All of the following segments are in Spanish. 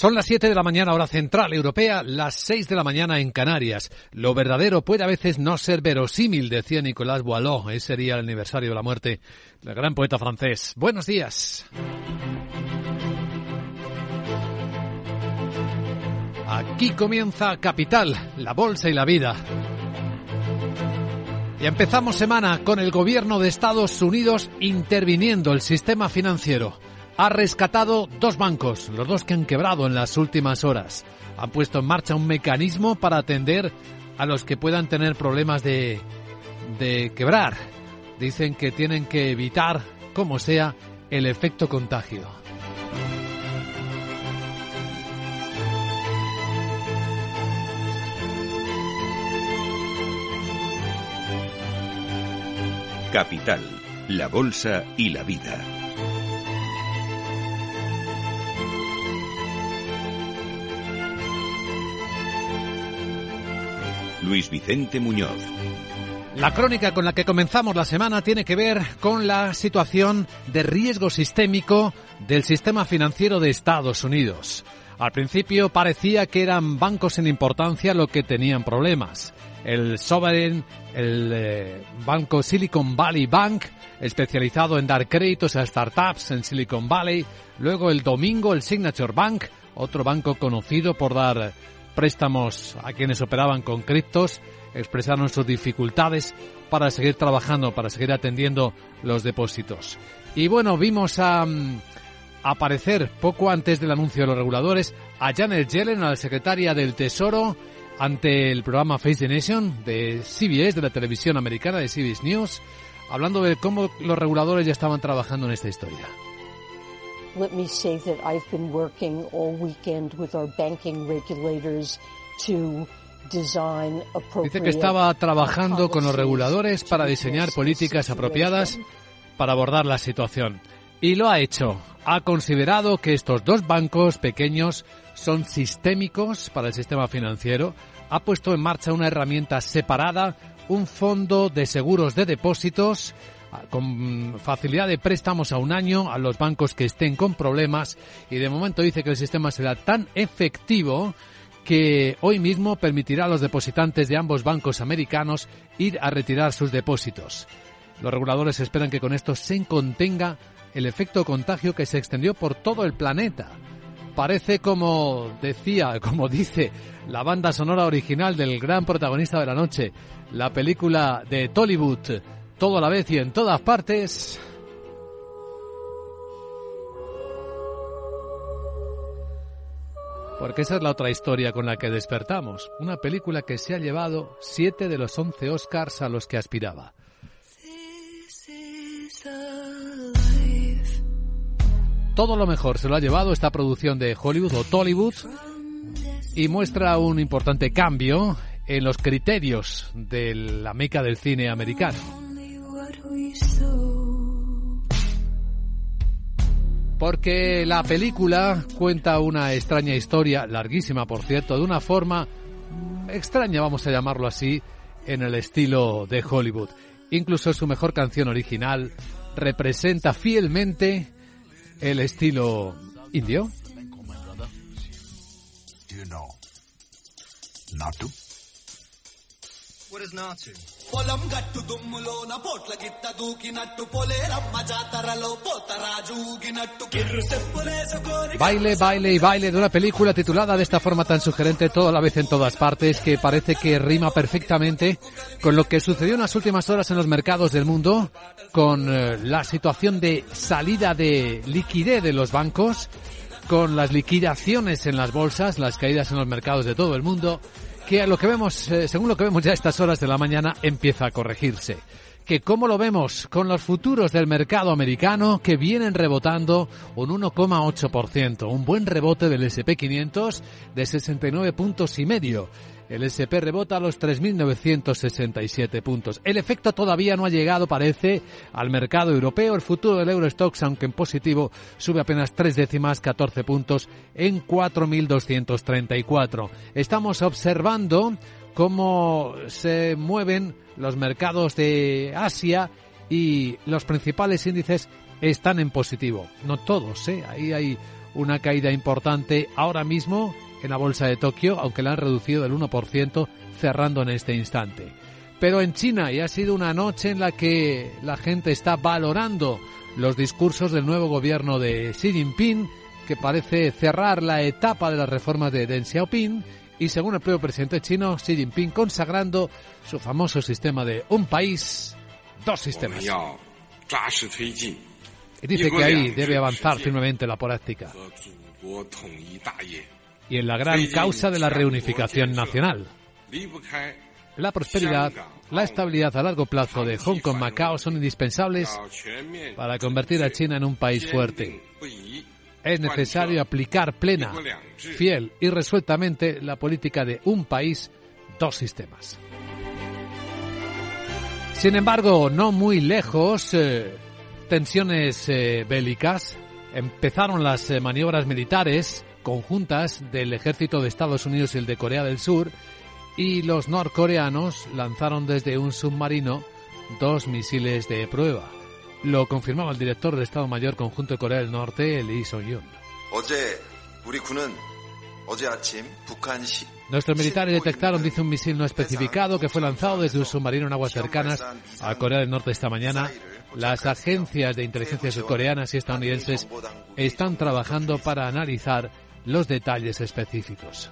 Son las 7 de la mañana hora central europea, las 6 de la mañana en Canarias. Lo verdadero puede a veces no ser verosímil, decía Nicolas Boileau. Ese sería el aniversario de la muerte del gran poeta francés. Buenos días. Aquí comienza Capital, la bolsa y la vida. Y empezamos semana con el gobierno de Estados Unidos interviniendo el sistema financiero ha rescatado dos bancos, los dos que han quebrado en las últimas horas. Han puesto en marcha un mecanismo para atender a los que puedan tener problemas de, de quebrar. Dicen que tienen que evitar, como sea, el efecto contagio. Capital, la Bolsa y la Vida. Luis Vicente Muñoz. La crónica con la que comenzamos la semana tiene que ver con la situación de riesgo sistémico del sistema financiero de Estados Unidos. Al principio parecía que eran bancos sin importancia lo que tenían problemas. El Sovereign, el eh, banco Silicon Valley Bank, especializado en dar créditos a startups en Silicon Valley. Luego el domingo el Signature Bank, otro banco conocido por dar préstamos a quienes operaban con criptos, expresaron sus dificultades para seguir trabajando, para seguir atendiendo los depósitos. Y bueno, vimos a, aparecer poco antes del anuncio de los reguladores a Janet Yellen, a la secretaria del Tesoro, ante el programa Face the Nation de CBS, de la televisión americana, de CBS News, hablando de cómo los reguladores ya estaban trabajando en esta historia. Let me say that I've been working all weekend with our banking regulators to Dice que estaba trabajando con los reguladores para diseñar políticas apropiadas para abordar la situación. Y lo ha hecho. Ha considerado que estos dos bancos pequeños son sistémicos para el sistema financiero. Ha puesto en marcha una herramienta separada, un fondo de seguros de depósitos con facilidad de préstamos a un año a los bancos que estén con problemas y de momento dice que el sistema será tan efectivo que hoy mismo permitirá a los depositantes de ambos bancos americanos ir a retirar sus depósitos. Los reguladores esperan que con esto se contenga el efecto contagio que se extendió por todo el planeta. Parece como decía, como dice la banda sonora original del gran protagonista de la noche, la película de Tollywood, todo a la vez y en todas partes. Porque esa es la otra historia con la que despertamos. Una película que se ha llevado siete de los once Oscars a los que aspiraba. Todo lo mejor se lo ha llevado esta producción de Hollywood o Tollywood y muestra un importante cambio en los criterios de la meca del cine americano. Porque la película cuenta una extraña historia, larguísima por cierto, de una forma extraña, vamos a llamarlo así, en el estilo de Hollywood. Incluso su mejor canción original representa fielmente el estilo indio. Baile, baile y baile de una película titulada de esta forma tan sugerente toda la vez en todas partes que parece que rima perfectamente con lo que sucedió en las últimas horas en los mercados del mundo con eh, la situación de salida de liquidez de los bancos con las liquidaciones en las bolsas, las caídas en los mercados de todo el mundo que lo que vemos, eh, según lo que vemos ya a estas horas de la mañana, empieza a corregirse. Que cómo lo vemos con los futuros del mercado americano que vienen rebotando un 1,8%, un buen rebote del SP500 de 69 puntos y medio. El SP rebota a los 3.967 puntos. El efecto todavía no ha llegado, parece, al mercado europeo. El futuro del Eurostox, aunque en positivo, sube apenas tres décimas, 14 puntos, en 4.234. Estamos observando cómo se mueven los mercados de Asia y los principales índices están en positivo. No todos, ¿eh? Ahí hay una caída importante ahora mismo en la bolsa de Tokio, aunque la han reducido del 1% cerrando en este instante. Pero en China ya ha sido una noche en la que la gente está valorando los discursos del nuevo gobierno de Xi Jinping, que parece cerrar la etapa de las reformas de Deng Xiaoping y según el propio presidente chino Xi Jinping consagrando su famoso sistema de un país, dos sistemas. Y dice que ahí debe avanzar firmemente la práctica. Y en la gran causa de la reunificación nacional. La prosperidad, la estabilidad a largo plazo de Hong Kong Macao son indispensables para convertir a China en un país fuerte. Es necesario aplicar plena, fiel y resueltamente la política de un país, dos sistemas. Sin embargo, no muy lejos, eh, tensiones eh, bélicas, empezaron las eh, maniobras militares conjuntas del ejército de Estados Unidos y el de Corea del Sur y los norcoreanos lanzaron desde un submarino dos misiles de prueba. Lo confirmaba el director del Estado Mayor Conjunto de Corea del Norte, Lee Song-yun. Nuestros militares detectaron, dice un misil no especificado, que fue lanzado desde un submarino en aguas cercanas a Corea del Norte esta mañana. Las agencias de inteligencia surcoreanas y estadounidenses están trabajando para analizar los detalles específicos.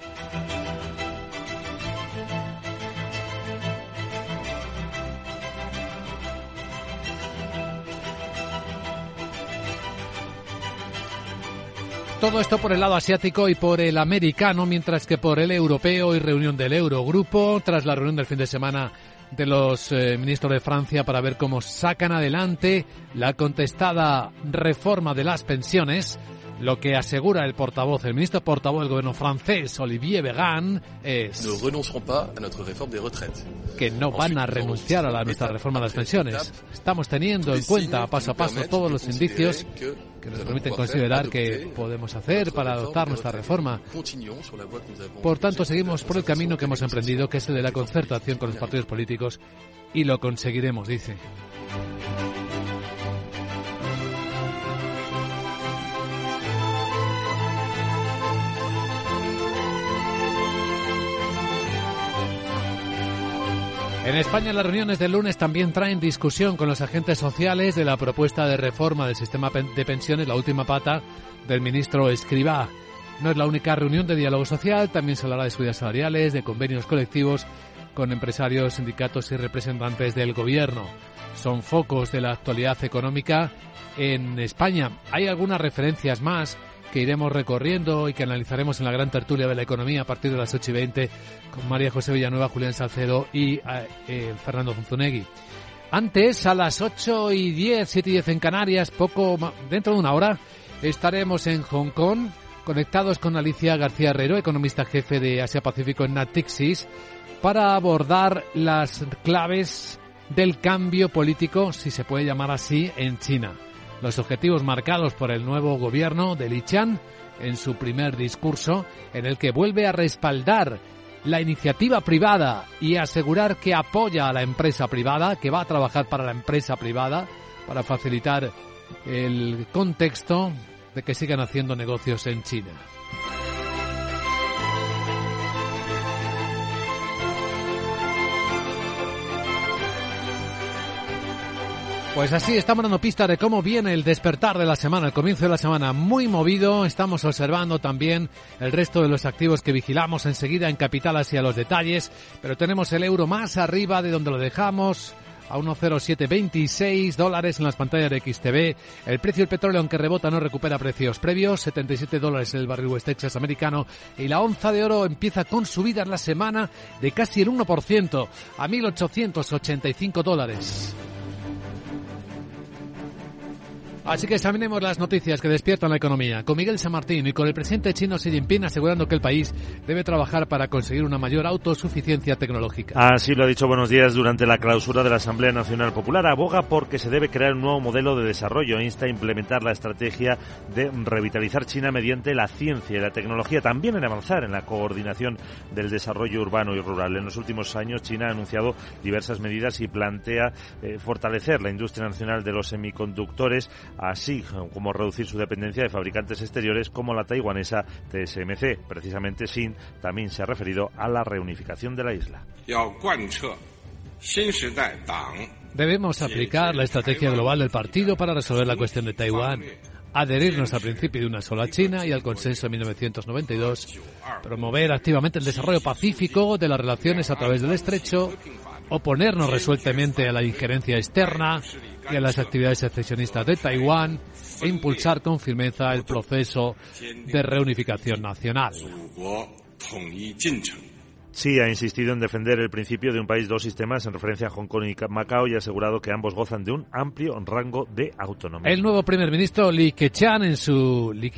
Todo esto por el lado asiático y por el americano, mientras que por el europeo y reunión del Eurogrupo, tras la reunión del fin de semana de los eh, ministros de Francia para ver cómo sacan adelante la contestada reforma de las pensiones. Lo que asegura el portavoz, el ministro portavoz del gobierno francés, Olivier Vegan, es que no van a renunciar a la, nuestra reforma de las pensiones. Estamos teniendo en cuenta paso a paso todos los indicios que nos permiten considerar que podemos hacer para adoptar nuestra reforma. Por tanto, seguimos por el camino que hemos emprendido, que es el de la concertación con los partidos políticos, y lo conseguiremos, dice. En España las reuniones del lunes también traen discusión con los agentes sociales de la propuesta de reforma del sistema de pensiones, la última pata del ministro Escribá. No es la única reunión de diálogo social, también se hablará de subidas salariales, de convenios colectivos con empresarios, sindicatos y representantes del gobierno. Son focos de la actualidad económica en España. Hay algunas referencias más que iremos recorriendo y que analizaremos en la gran tertulia de la economía a partir de las 8 y 20 con María José Villanueva, Julián Salcedo y eh, eh, Fernando Zunzunegui. Antes, a las 8 y 10, 7 y 10 en Canarias, poco dentro de una hora, estaremos en Hong Kong conectados con Alicia García Herrero, economista jefe de Asia Pacífico en Natixis, para abordar las claves del cambio político, si se puede llamar así, en China los objetivos marcados por el nuevo gobierno de Li Qian en su primer discurso, en el que vuelve a respaldar la iniciativa privada y asegurar que apoya a la empresa privada, que va a trabajar para la empresa privada, para facilitar el contexto de que sigan haciendo negocios en China. Pues así estamos dando pista de cómo viene el despertar de la semana, el comienzo de la semana muy movido. Estamos observando también el resto de los activos que vigilamos enseguida en Capital hacia los detalles, pero tenemos el euro más arriba de donde lo dejamos a 1,0726 dólares en las pantallas de XTV. El precio del petróleo, aunque rebota, no recupera precios previos. 77 dólares el barril West Texas americano. Y la onza de oro empieza con subidas la semana de casi el 1% a 1.885 dólares. Así que examinemos las noticias que despiertan la economía con Miguel San Martín y con el presidente chino Xi Jinping asegurando que el país debe trabajar para conseguir una mayor autosuficiencia tecnológica. Así lo ha dicho Buenos Días durante la clausura de la Asamblea Nacional Popular. Aboga porque se debe crear un nuevo modelo de desarrollo. Insta a implementar la estrategia de revitalizar China mediante la ciencia y la tecnología. También en avanzar en la coordinación del desarrollo urbano y rural. En los últimos años China ha anunciado diversas medidas y plantea eh, fortalecer la industria nacional de los semiconductores así como reducir su dependencia de fabricantes exteriores como la taiwanesa TSMC. Precisamente Xin también se ha referido a la reunificación de la isla. Debemos aplicar la estrategia global del partido para resolver la cuestión de Taiwán adherirnos al principio de una sola China y al consenso de 1992, promover activamente el desarrollo pacífico de las relaciones a través del estrecho, oponernos resueltamente a la injerencia externa y a las actividades secesionistas de Taiwán e impulsar con firmeza el proceso de reunificación nacional. Sí, ha insistido en defender el principio de un país, dos sistemas en referencia a Hong Kong y Macao y ha asegurado que ambos gozan de un amplio rango de autonomía. El nuevo primer ministro Li Keqiang en su Li,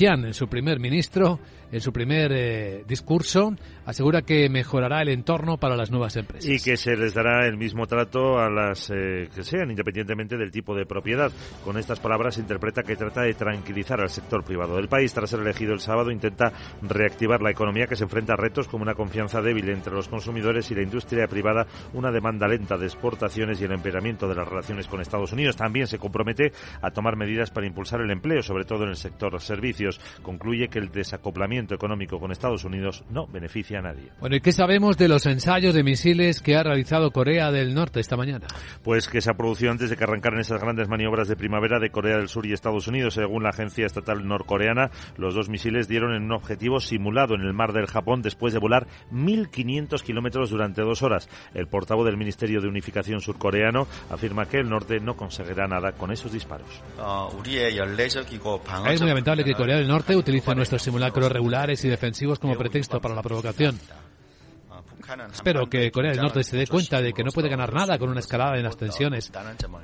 en su primer ministro en su primer eh, discurso asegura que mejorará el entorno para las nuevas empresas. Y que se les dará el mismo trato a las eh, que sean, independientemente del tipo de propiedad. Con estas palabras interpreta que trata de tranquilizar al sector privado del país. Tras ser elegido el sábado, intenta reactivar la economía que se enfrenta a retos como una confianza débil entre los consumidores y la industria privada, una demanda lenta de exportaciones y el empeoramiento de las relaciones con Estados Unidos. También se compromete a tomar medidas para impulsar el empleo, sobre todo en el sector servicios. Concluye que el desacoplamiento económico con Estados Unidos no beneficia a nadie. Bueno, ¿y qué sabemos de los ensayos de misiles que ha realizado Corea del Norte esta mañana? Pues que se ha producido antes de que arrancaran esas grandes maniobras de primavera de Corea del Sur y Estados Unidos. Según la agencia estatal norcoreana, los dos misiles dieron en un objetivo simulado en el mar del Japón después de volar 1.500 kilómetros durante dos horas. El portavoz del Ministerio de Unificación surcoreano afirma que el norte no conseguirá nada con esos disparos. Es muy lamentable que Corea del Norte utilice nuestro simulacro regular y defensivos como pretexto para la provocación. Espero que Corea del Norte se dé cuenta de que no puede ganar nada con una escalada en las tensiones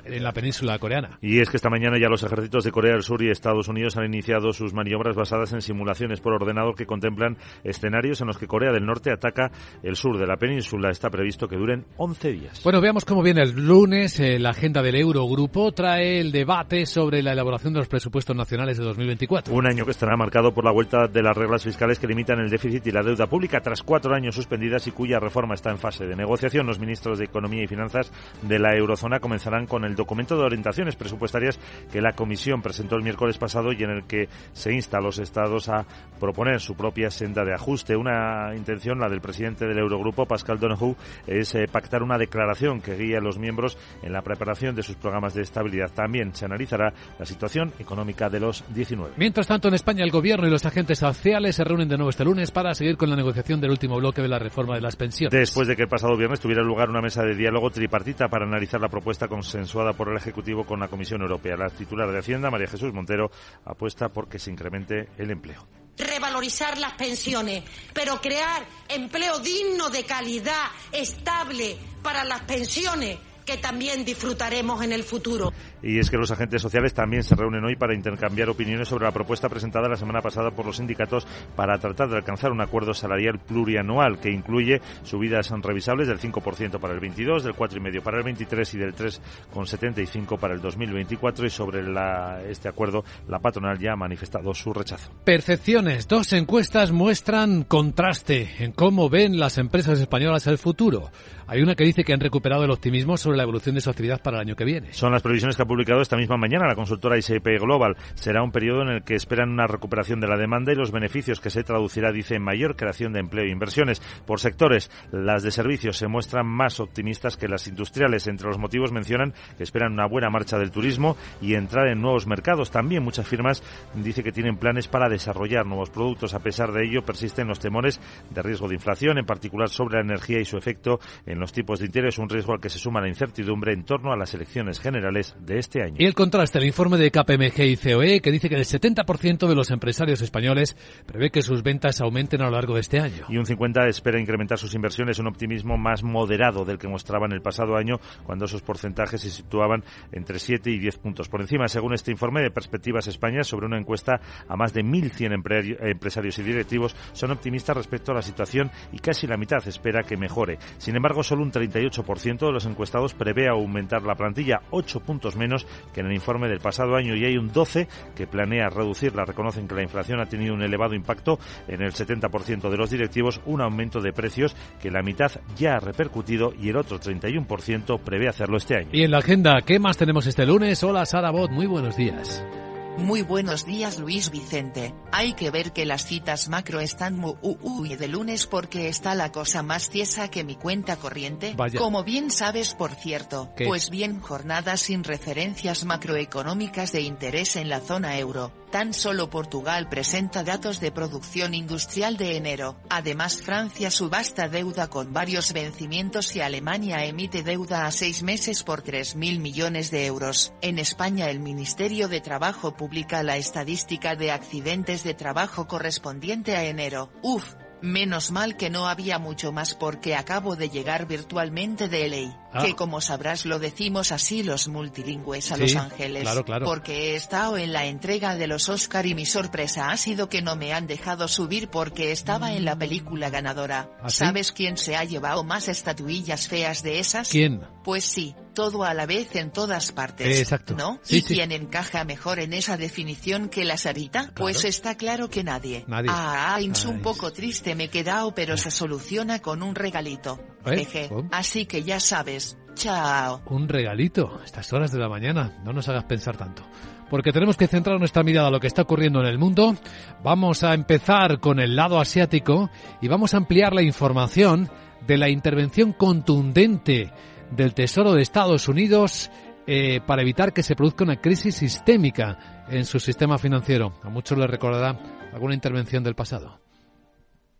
en la península coreana. Y es que esta mañana ya los ejércitos de Corea del Sur y Estados Unidos han iniciado sus maniobras basadas en simulaciones por ordenador que contemplan escenarios en los que Corea del Norte ataca el sur de la península. Está previsto que duren 11 días. Bueno, veamos cómo viene el lunes. Eh, la agenda del Eurogrupo trae el debate sobre la elaboración de los presupuestos nacionales de 2024. Un año que estará marcado por la vuelta de las reglas fiscales que limitan el déficit y la deuda pública tras cuatro años suspendidas y cuya reforma está en fase de negociación. Los ministros de Economía y Finanzas de la eurozona comenzarán con el documento de orientaciones presupuestarias que la Comisión presentó el miércoles pasado y en el que se insta a los Estados a proponer su propia senda de ajuste. Una intención, la del presidente del Eurogrupo, Pascal Donoghue, es eh, pactar una declaración que guíe a los miembros en la preparación de sus programas de estabilidad. También se analizará la situación económica de los 19. Mientras tanto, en España el Gobierno y los agentes sociales se reúnen de nuevo este lunes para seguir con la negociación del último bloque de la reforma de las pensiones. Después de que el pasado viernes tuviera lugar una mesa de diálogo tripartita para analizar la propuesta consensuada por el Ejecutivo con la Comisión Europea. La titular de Hacienda, María Jesús Montero, apuesta por que se incremente el empleo. Revalorizar las pensiones, pero crear empleo digno, de calidad, estable para las pensiones que también disfrutaremos en el futuro. Y es que los agentes sociales también se reúnen hoy para intercambiar opiniones sobre la propuesta presentada la semana pasada por los sindicatos para tratar de alcanzar un acuerdo salarial plurianual que incluye subidas revisables del 5% para el 22, del 4,5% para el 23 y del 3,75% para el 2024 y sobre la, este acuerdo la patronal ya ha manifestado su rechazo. Percepciones. Dos encuestas muestran contraste en cómo ven las empresas españolas el futuro. Hay una que dice que han recuperado el optimismo sobre la evolución de su actividad para el año que viene. Son las previsiones que ha publicado esta misma mañana la consultora ICP Global. Será un periodo en el que esperan una recuperación de la demanda y los beneficios que se traducirá, dice, en mayor creación de empleo e inversiones. Por sectores, las de servicios se muestran más optimistas que las industriales. Entre los motivos mencionan que esperan una buena marcha del turismo y entrar en nuevos mercados. También muchas firmas dice que tienen planes para desarrollar nuevos productos. A pesar de ello, persisten los temores de riesgo de inflación, en particular sobre la energía y su efecto en los tipos de interés, un riesgo al que se suma la incertidumbre en torno a las elecciones generales de este año. Y el contraste, el informe de KPMG y COE, que dice que el 70% de los empresarios españoles prevé que sus ventas aumenten a lo largo de este año. Y un 50% espera incrementar sus inversiones, un optimismo más moderado del que mostraban el pasado año, cuando esos porcentajes se situaban entre 7 y 10 puntos por encima. Según este informe de Perspectivas España, sobre una encuesta a más de 1.100 empresarios y directivos, son optimistas respecto a la situación y casi la mitad espera que mejore. Sin embargo, solo un 38% de los encuestados prevé aumentar la plantilla 8 puntos menos que en el informe del pasado año y hay un 12 que planea reducirla. Reconocen que la inflación ha tenido un elevado impacto en el 70% de los directivos, un aumento de precios que la mitad ya ha repercutido y el otro 31% prevé hacerlo este año. Y en la agenda, ¿qué más tenemos este lunes? Hola Sara Bot, muy buenos días. Muy buenos días Luis Vicente. Hay que ver que las citas macro están muy de lunes porque está la cosa más tiesa que mi cuenta corriente. Como bien sabes por cierto. Pues bien jornadas sin referencias macroeconómicas de interés en la zona euro. Tan solo Portugal presenta datos de producción industrial de enero. Además Francia subasta deuda con varios vencimientos y Alemania emite deuda a seis meses por 3.000 millones de euros. En España el Ministerio de Trabajo publica la estadística de accidentes de trabajo correspondiente a enero. Uf, Menos mal que no había mucho más porque acabo de llegar virtualmente de LA. Ah. Que como sabrás lo decimos así los multilingües a Los Ángeles. Claro, claro. Porque he estado en la entrega de los Oscar y mi sorpresa ha sido que no me han dejado subir porque estaba en la película ganadora. ¿Ah, ¿Sabes quién se ha llevado más estatuillas feas de esas? ¿Quién? Pues sí, todo a la vez en todas partes. Exacto. ¿No? ¿Y quién encaja mejor en esa definición que la Sarita? Pues está claro que nadie. Nadie. Ah, es un poco triste me he quedado, pero se soluciona con un regalito. ¿Eh? Jeje. Así que ya sabes. Chao. Un regalito. Estas horas de la mañana. No nos hagas pensar tanto. Porque tenemos que centrar nuestra mirada a lo que está ocurriendo en el mundo. Vamos a empezar con el lado asiático y vamos a ampliar la información de la intervención contundente del Tesoro de Estados Unidos eh, para evitar que se produzca una crisis sistémica en su sistema financiero. A muchos les recordará alguna intervención del pasado.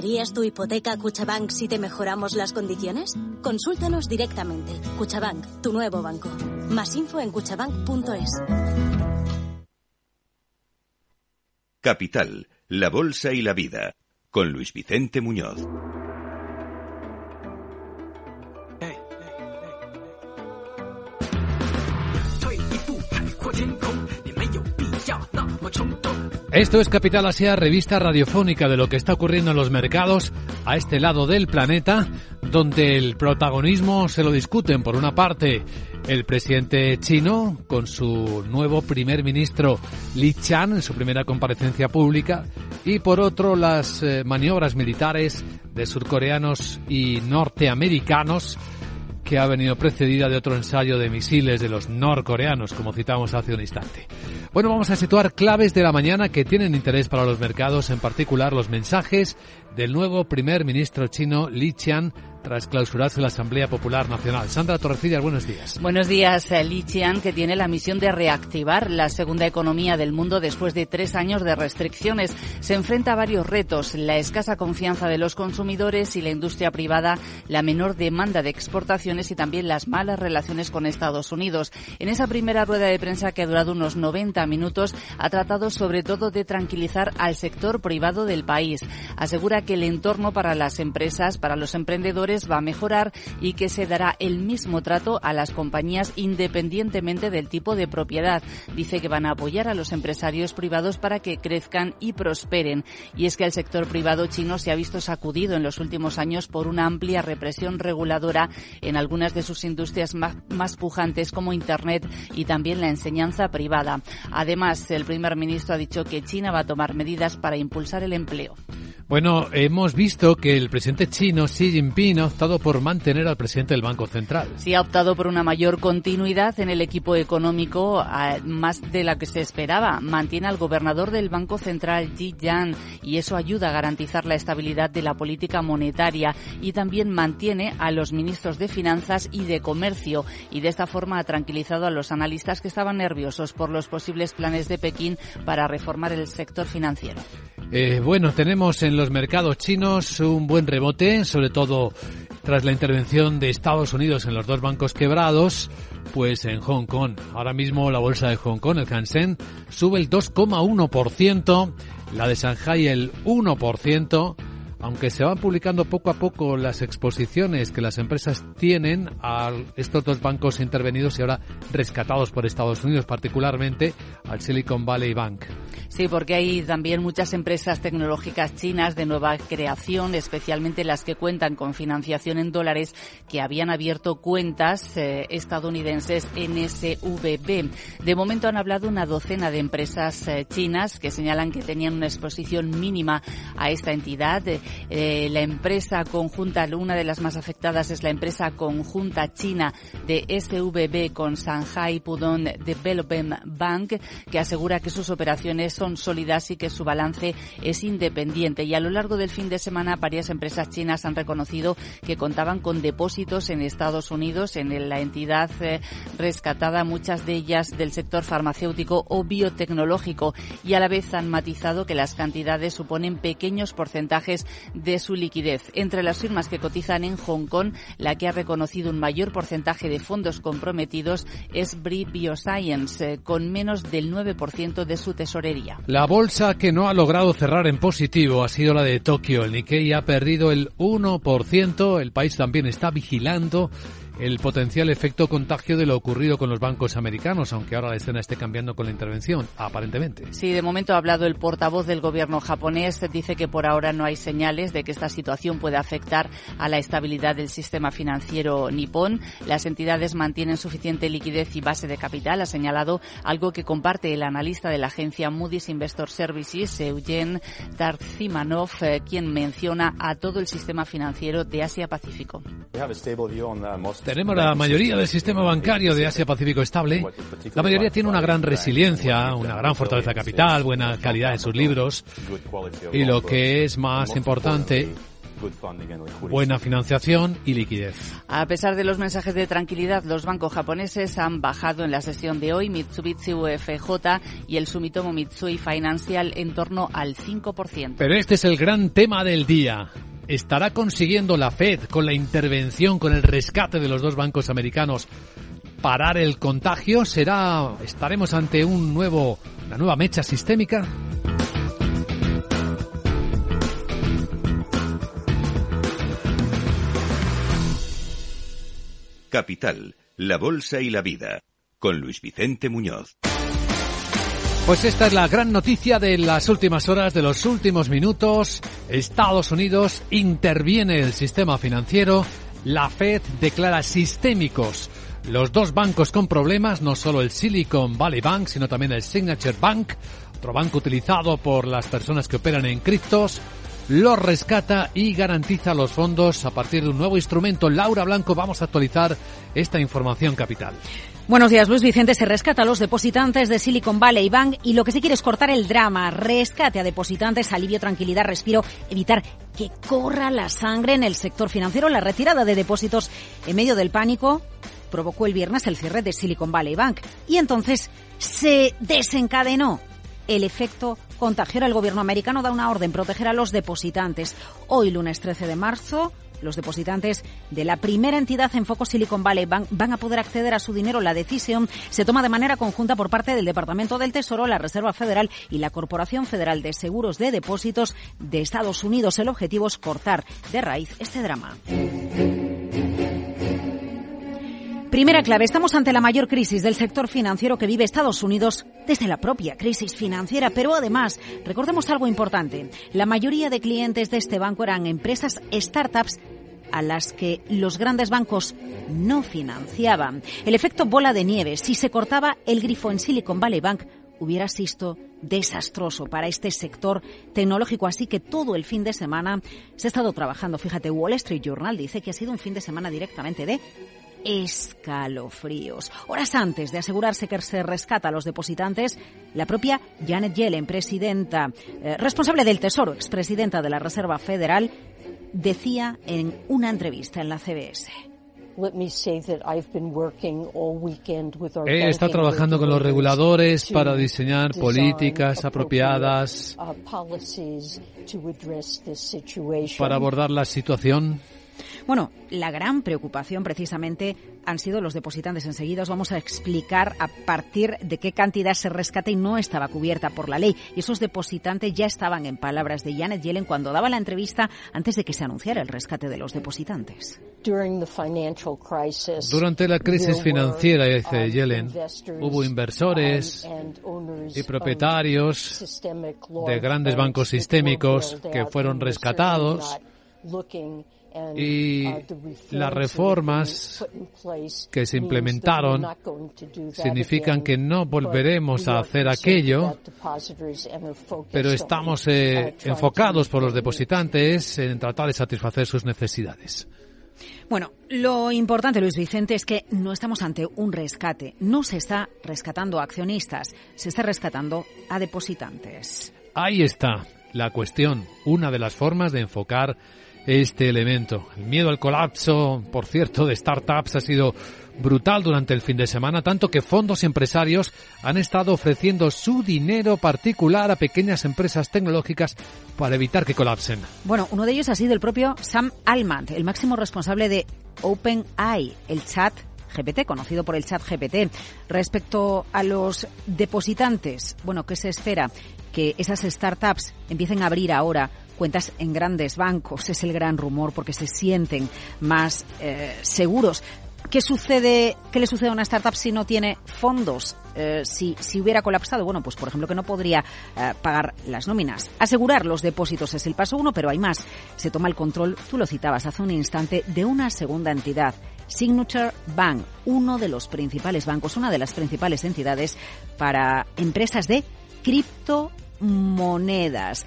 ¿Traerías tu hipoteca a Cuchabank si te mejoramos las condiciones? Consúltanos directamente. Cuchabank, tu nuevo banco. Más info en cuchabank.es. Capital, la Bolsa y la Vida, con Luis Vicente Muñoz. Esto es Capital Asia, revista radiofónica de lo que está ocurriendo en los mercados a este lado del planeta, donde el protagonismo se lo discuten por una parte el presidente chino con su nuevo primer ministro Li Chan en su primera comparecencia pública y por otro las eh, maniobras militares de surcoreanos y norteamericanos que ha venido precedida de otro ensayo de misiles de los norcoreanos, como citamos hace un instante. Bueno, vamos a situar claves de la mañana que tienen interés para los mercados, en particular los mensajes del nuevo primer ministro chino Li Qian tras clausurarse la Asamblea Popular Nacional. Sandra Torrecillas, buenos días. Buenos días, eh, Li Qian, que tiene la misión de reactivar la segunda economía del mundo después de tres años de restricciones. Se enfrenta a varios retos, la escasa confianza de los consumidores y la industria privada, la menor demanda de exportaciones y también las malas relaciones con Estados Unidos. En esa primera rueda de prensa que ha durado unos 90 minutos, ha tratado sobre todo de tranquilizar al sector privado del país. Asegura que el entorno para las empresas, para los emprendedores va a mejorar y que se dará el mismo trato a las compañías independientemente del tipo de propiedad. Dice que van a apoyar a los empresarios privados para que crezcan y prosperen. Y es que el sector privado chino se ha visto sacudido en los últimos años por una amplia represión reguladora en algunas de sus industrias más, más pujantes como Internet y también la enseñanza privada. Además, el primer ministro ha dicho que China va a tomar medidas para impulsar el empleo. Bueno, hemos visto que el presidente chino Xi Jinping ha optado por mantener al presidente del Banco Central. Sí, ha optado por una mayor continuidad en el equipo económico, más de la que se esperaba. Mantiene al gobernador del Banco Central, Ji Yan, y eso ayuda a garantizar la estabilidad de la política monetaria y también mantiene a los ministros de Finanzas y de Comercio y de esta forma ha tranquilizado a los analistas que estaban nerviosos por los posibles planes de Pekín para reformar el sector financiero. Eh, bueno, tenemos en los mercados chinos un buen rebote, sobre todo tras la intervención de Estados Unidos en los dos bancos quebrados, pues en Hong Kong. Ahora mismo la bolsa de Hong Kong, el Hansen, sube el 2,1%, la de Shanghai el 1%, aunque se van publicando poco a poco las exposiciones que las empresas tienen a estos dos bancos intervenidos y ahora rescatados por Estados Unidos, particularmente al Silicon Valley Bank. Sí, porque hay también muchas empresas tecnológicas chinas de nueva creación, especialmente las que cuentan con financiación en dólares, que habían abierto cuentas eh, estadounidenses en SVB. De momento han hablado una docena de empresas eh, chinas que señalan que tenían una exposición mínima a esta entidad. Eh, la empresa conjunta, una de las más afectadas es la empresa conjunta china de SVB con Shanghai Pudong Development Bank, que asegura que sus operaciones son sólidas y que su balance es independiente. Y a lo largo del fin de semana, varias empresas chinas han reconocido que contaban con depósitos en Estados Unidos, en la entidad eh, rescatada, muchas de ellas del sector farmacéutico o biotecnológico, y a la vez han matizado que las cantidades suponen pequeños porcentajes de su liquidez. Entre las firmas que cotizan en Hong Kong, la que ha reconocido un mayor porcentaje de fondos comprometidos es Bri Bioscience, eh, con menos del 9% de su tesorería. La bolsa que no ha logrado cerrar en positivo ha sido la de Tokio. El Nikkei ha perdido el 1%. El país también está vigilando el potencial efecto contagio de lo ocurrido con los bancos americanos, aunque ahora la escena esté cambiando con la intervención, aparentemente. Sí, de momento ha hablado el portavoz del gobierno japonés. Dice que por ahora no hay señales de que esta situación pueda afectar a la estabilidad del sistema financiero nipón. Las entidades mantienen suficiente liquidez y base de capital, ha señalado algo que comparte el analista de la agencia Moody's Investor Services, Eugen Tarzimanov, eh, quien menciona a todo el sistema financiero de Asia-Pacífico. Tenemos la mayoría del sistema bancario de Asia-Pacífico estable. La mayoría tiene una gran resiliencia, una gran fortaleza capital, buena calidad en sus libros y lo que es más importante, buena financiación y liquidez. A pesar de los mensajes de tranquilidad, los bancos japoneses han bajado en la sesión de hoy Mitsubishi UFJ y el Sumitomo Mitsui Financial en torno al 5%. Pero este es el gran tema del día. ¿Estará consiguiendo la Fed con la intervención, con el rescate de los dos bancos americanos parar el contagio? ¿Será, estaremos ante un nuevo, una nueva mecha sistémica? Capital, la Bolsa y la Vida, con Luis Vicente Muñoz. Pues esta es la gran noticia de las últimas horas, de los últimos minutos. Estados Unidos interviene el sistema financiero. La Fed declara sistémicos los dos bancos con problemas, no solo el Silicon Valley Bank, sino también el Signature Bank, otro banco utilizado por las personas que operan en criptos. Los rescata y garantiza los fondos a partir de un nuevo instrumento. Laura Blanco, vamos a actualizar esta información capital. Buenos días, Luis Vicente. Se rescata a los depositantes de Silicon Valley Bank y lo que se quiere es cortar el drama. Rescate a depositantes, alivio, tranquilidad, respiro, evitar que corra la sangre en el sector financiero. La retirada de depósitos en medio del pánico provocó el viernes el cierre de Silicon Valley Bank y entonces se desencadenó el efecto contagio. El gobierno americano da una orden, proteger a los depositantes. Hoy, lunes 13 de marzo, los depositantes de la primera entidad en foco Silicon Valley Bank van a poder acceder a su dinero. La decisión se toma de manera conjunta por parte del Departamento del Tesoro, la Reserva Federal y la Corporación Federal de Seguros de Depósitos de Estados Unidos. El objetivo es cortar de raíz este drama. Primera clave, estamos ante la mayor crisis del sector financiero que vive Estados Unidos desde la propia crisis financiera, pero además, recordemos algo importante, la mayoría de clientes de este banco eran empresas startups a las que los grandes bancos no financiaban. El efecto bola de nieve, si se cortaba el grifo en Silicon Valley Bank, hubiera sido desastroso para este sector tecnológico. Así que todo el fin de semana se ha estado trabajando. Fíjate, Wall Street Journal dice que ha sido un fin de semana directamente de escalofríos. Horas antes de asegurarse que se rescata a los depositantes, la propia Janet Yellen, presidenta, eh, responsable del Tesoro, expresidenta de la Reserva Federal, decía en una entrevista en la CBS. He estado trabajando con los reguladores para diseñar políticas apropiadas uh, para abordar la situación bueno, la gran preocupación precisamente han sido los depositantes. Enseguida os vamos a explicar a partir de qué cantidad se rescata y no estaba cubierta por la ley. Y esos depositantes ya estaban en palabras de Janet Yellen cuando daba la entrevista antes de que se anunciara el rescate de los depositantes. Durante la crisis financiera, dice Yellen, hubo inversores y propietarios de grandes bancos sistémicos que fueron rescatados y las reformas que se implementaron significan que no volveremos a hacer aquello, pero estamos eh, enfocados por los depositantes en tratar de satisfacer sus necesidades. Bueno, lo importante, Luis Vicente, es que no estamos ante un rescate. No se está rescatando a accionistas, se está rescatando a depositantes. Ahí está la cuestión, una de las formas de enfocar este elemento. El miedo al colapso, por cierto, de startups ha sido brutal durante el fin de semana, tanto que fondos empresarios han estado ofreciendo su dinero particular a pequeñas empresas tecnológicas para evitar que colapsen. Bueno, uno de ellos ha sido el propio Sam Altman, el máximo responsable de OpenAI, el chat GPT, conocido por el chat GPT. Respecto a los depositantes, bueno, ¿qué se espera? Que esas startups empiecen a abrir ahora cuentas en grandes bancos. Es el gran rumor porque se sienten más eh, seguros. ¿Qué sucede, qué le sucede a una startup si no tiene fondos? Eh, si, si hubiera colapsado, bueno, pues por ejemplo que no podría eh, pagar las nóminas. Asegurar los depósitos es el paso uno, pero hay más. Se toma el control, tú lo citabas hace un instante, de una segunda entidad. Signature Bank, uno de los principales bancos, una de las principales entidades para empresas de criptomonedas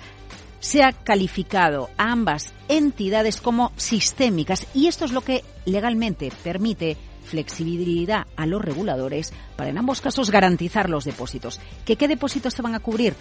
se ha calificado a ambas entidades como sistémicas y esto es lo que legalmente permite flexibilidad a los reguladores para en ambos casos garantizar los depósitos. ¿Que ¿Qué depósitos se van a cubrir?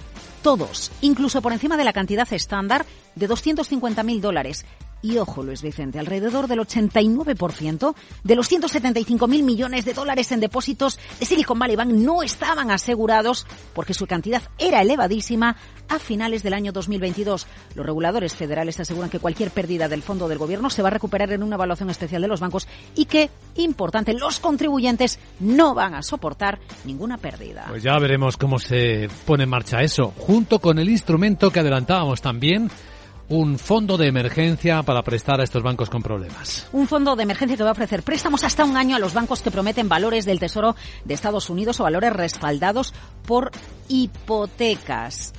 Todos, incluso por encima de la cantidad estándar de 250.000 dólares. Y ojo, Luis Vicente, alrededor del 89% de los 175.000 millones de dólares en depósitos de Silicon Valley Bank no estaban asegurados porque su cantidad era elevadísima a finales del año 2022. Los reguladores federales aseguran que cualquier pérdida del fondo del gobierno se va a recuperar en una evaluación especial de los bancos y que, importante, los contribuyentes no van a soportar ninguna pérdida. Pues ya veremos cómo se pone en marcha eso, junto con el instrumento que adelantábamos también un fondo de emergencia para prestar a estos bancos con problemas. Un fondo de emergencia que va a ofrecer préstamos hasta un año a los bancos que prometen valores del Tesoro de Estados Unidos o valores respaldados por hipotecas.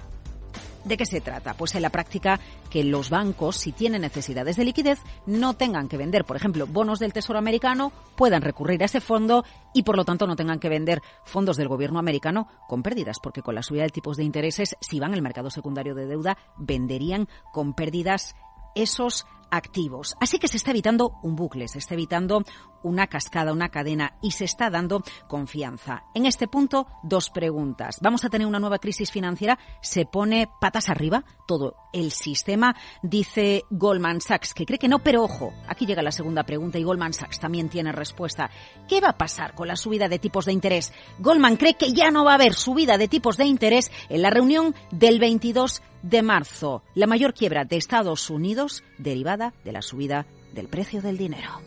¿De qué se trata? Pues en la práctica que los bancos, si tienen necesidades de liquidez, no tengan que vender, por ejemplo, bonos del Tesoro americano, puedan recurrir a ese fondo y por lo tanto no tengan que vender fondos del gobierno americano con pérdidas, porque con la subida de tipos de intereses, si van al mercado secundario de deuda, venderían con pérdidas esos activos. Así que se está evitando un bucle, se está evitando una cascada, una cadena y se está dando confianza. En este punto, dos preguntas. ¿Vamos a tener una nueva crisis financiera? ¿Se pone patas arriba todo el sistema? Dice Goldman Sachs, que cree que no, pero ojo, aquí llega la segunda pregunta y Goldman Sachs también tiene respuesta. ¿Qué va a pasar con la subida de tipos de interés? Goldman cree que ya no va a haber subida de tipos de interés en la reunión del 22 de marzo, la mayor quiebra de Estados Unidos derivada de la subida del precio del dinero.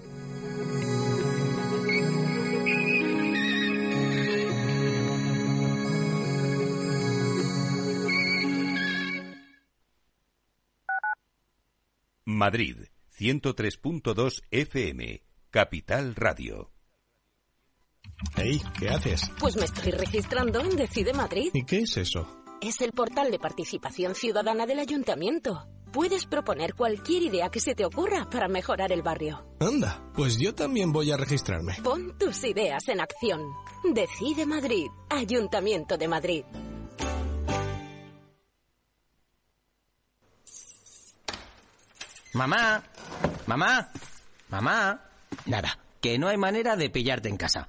Madrid, 103.2 FM, Capital Radio. Hey, ¿qué haces? Pues me estoy registrando en Decide Madrid. ¿Y qué es eso? es el portal de participación ciudadana del ayuntamiento. Puedes proponer cualquier idea que se te ocurra para mejorar el barrio. Anda, pues yo también voy a registrarme. Pon tus ideas en acción. Decide Madrid, Ayuntamiento de Madrid. Mamá, mamá, mamá. Nada, que no hay manera de pillarte en casa.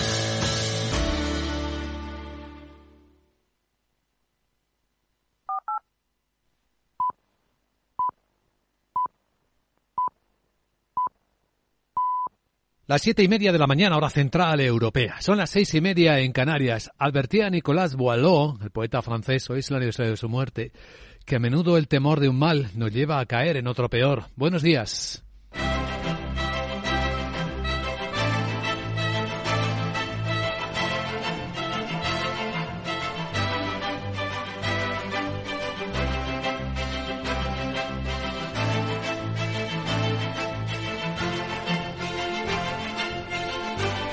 Las siete y media de la mañana, hora central europea. Son las seis y media en Canarias. Advertía Nicolas Boileau, el poeta francés, hoy es el aniversario de su muerte, que a menudo el temor de un mal nos lleva a caer en otro peor. Buenos días.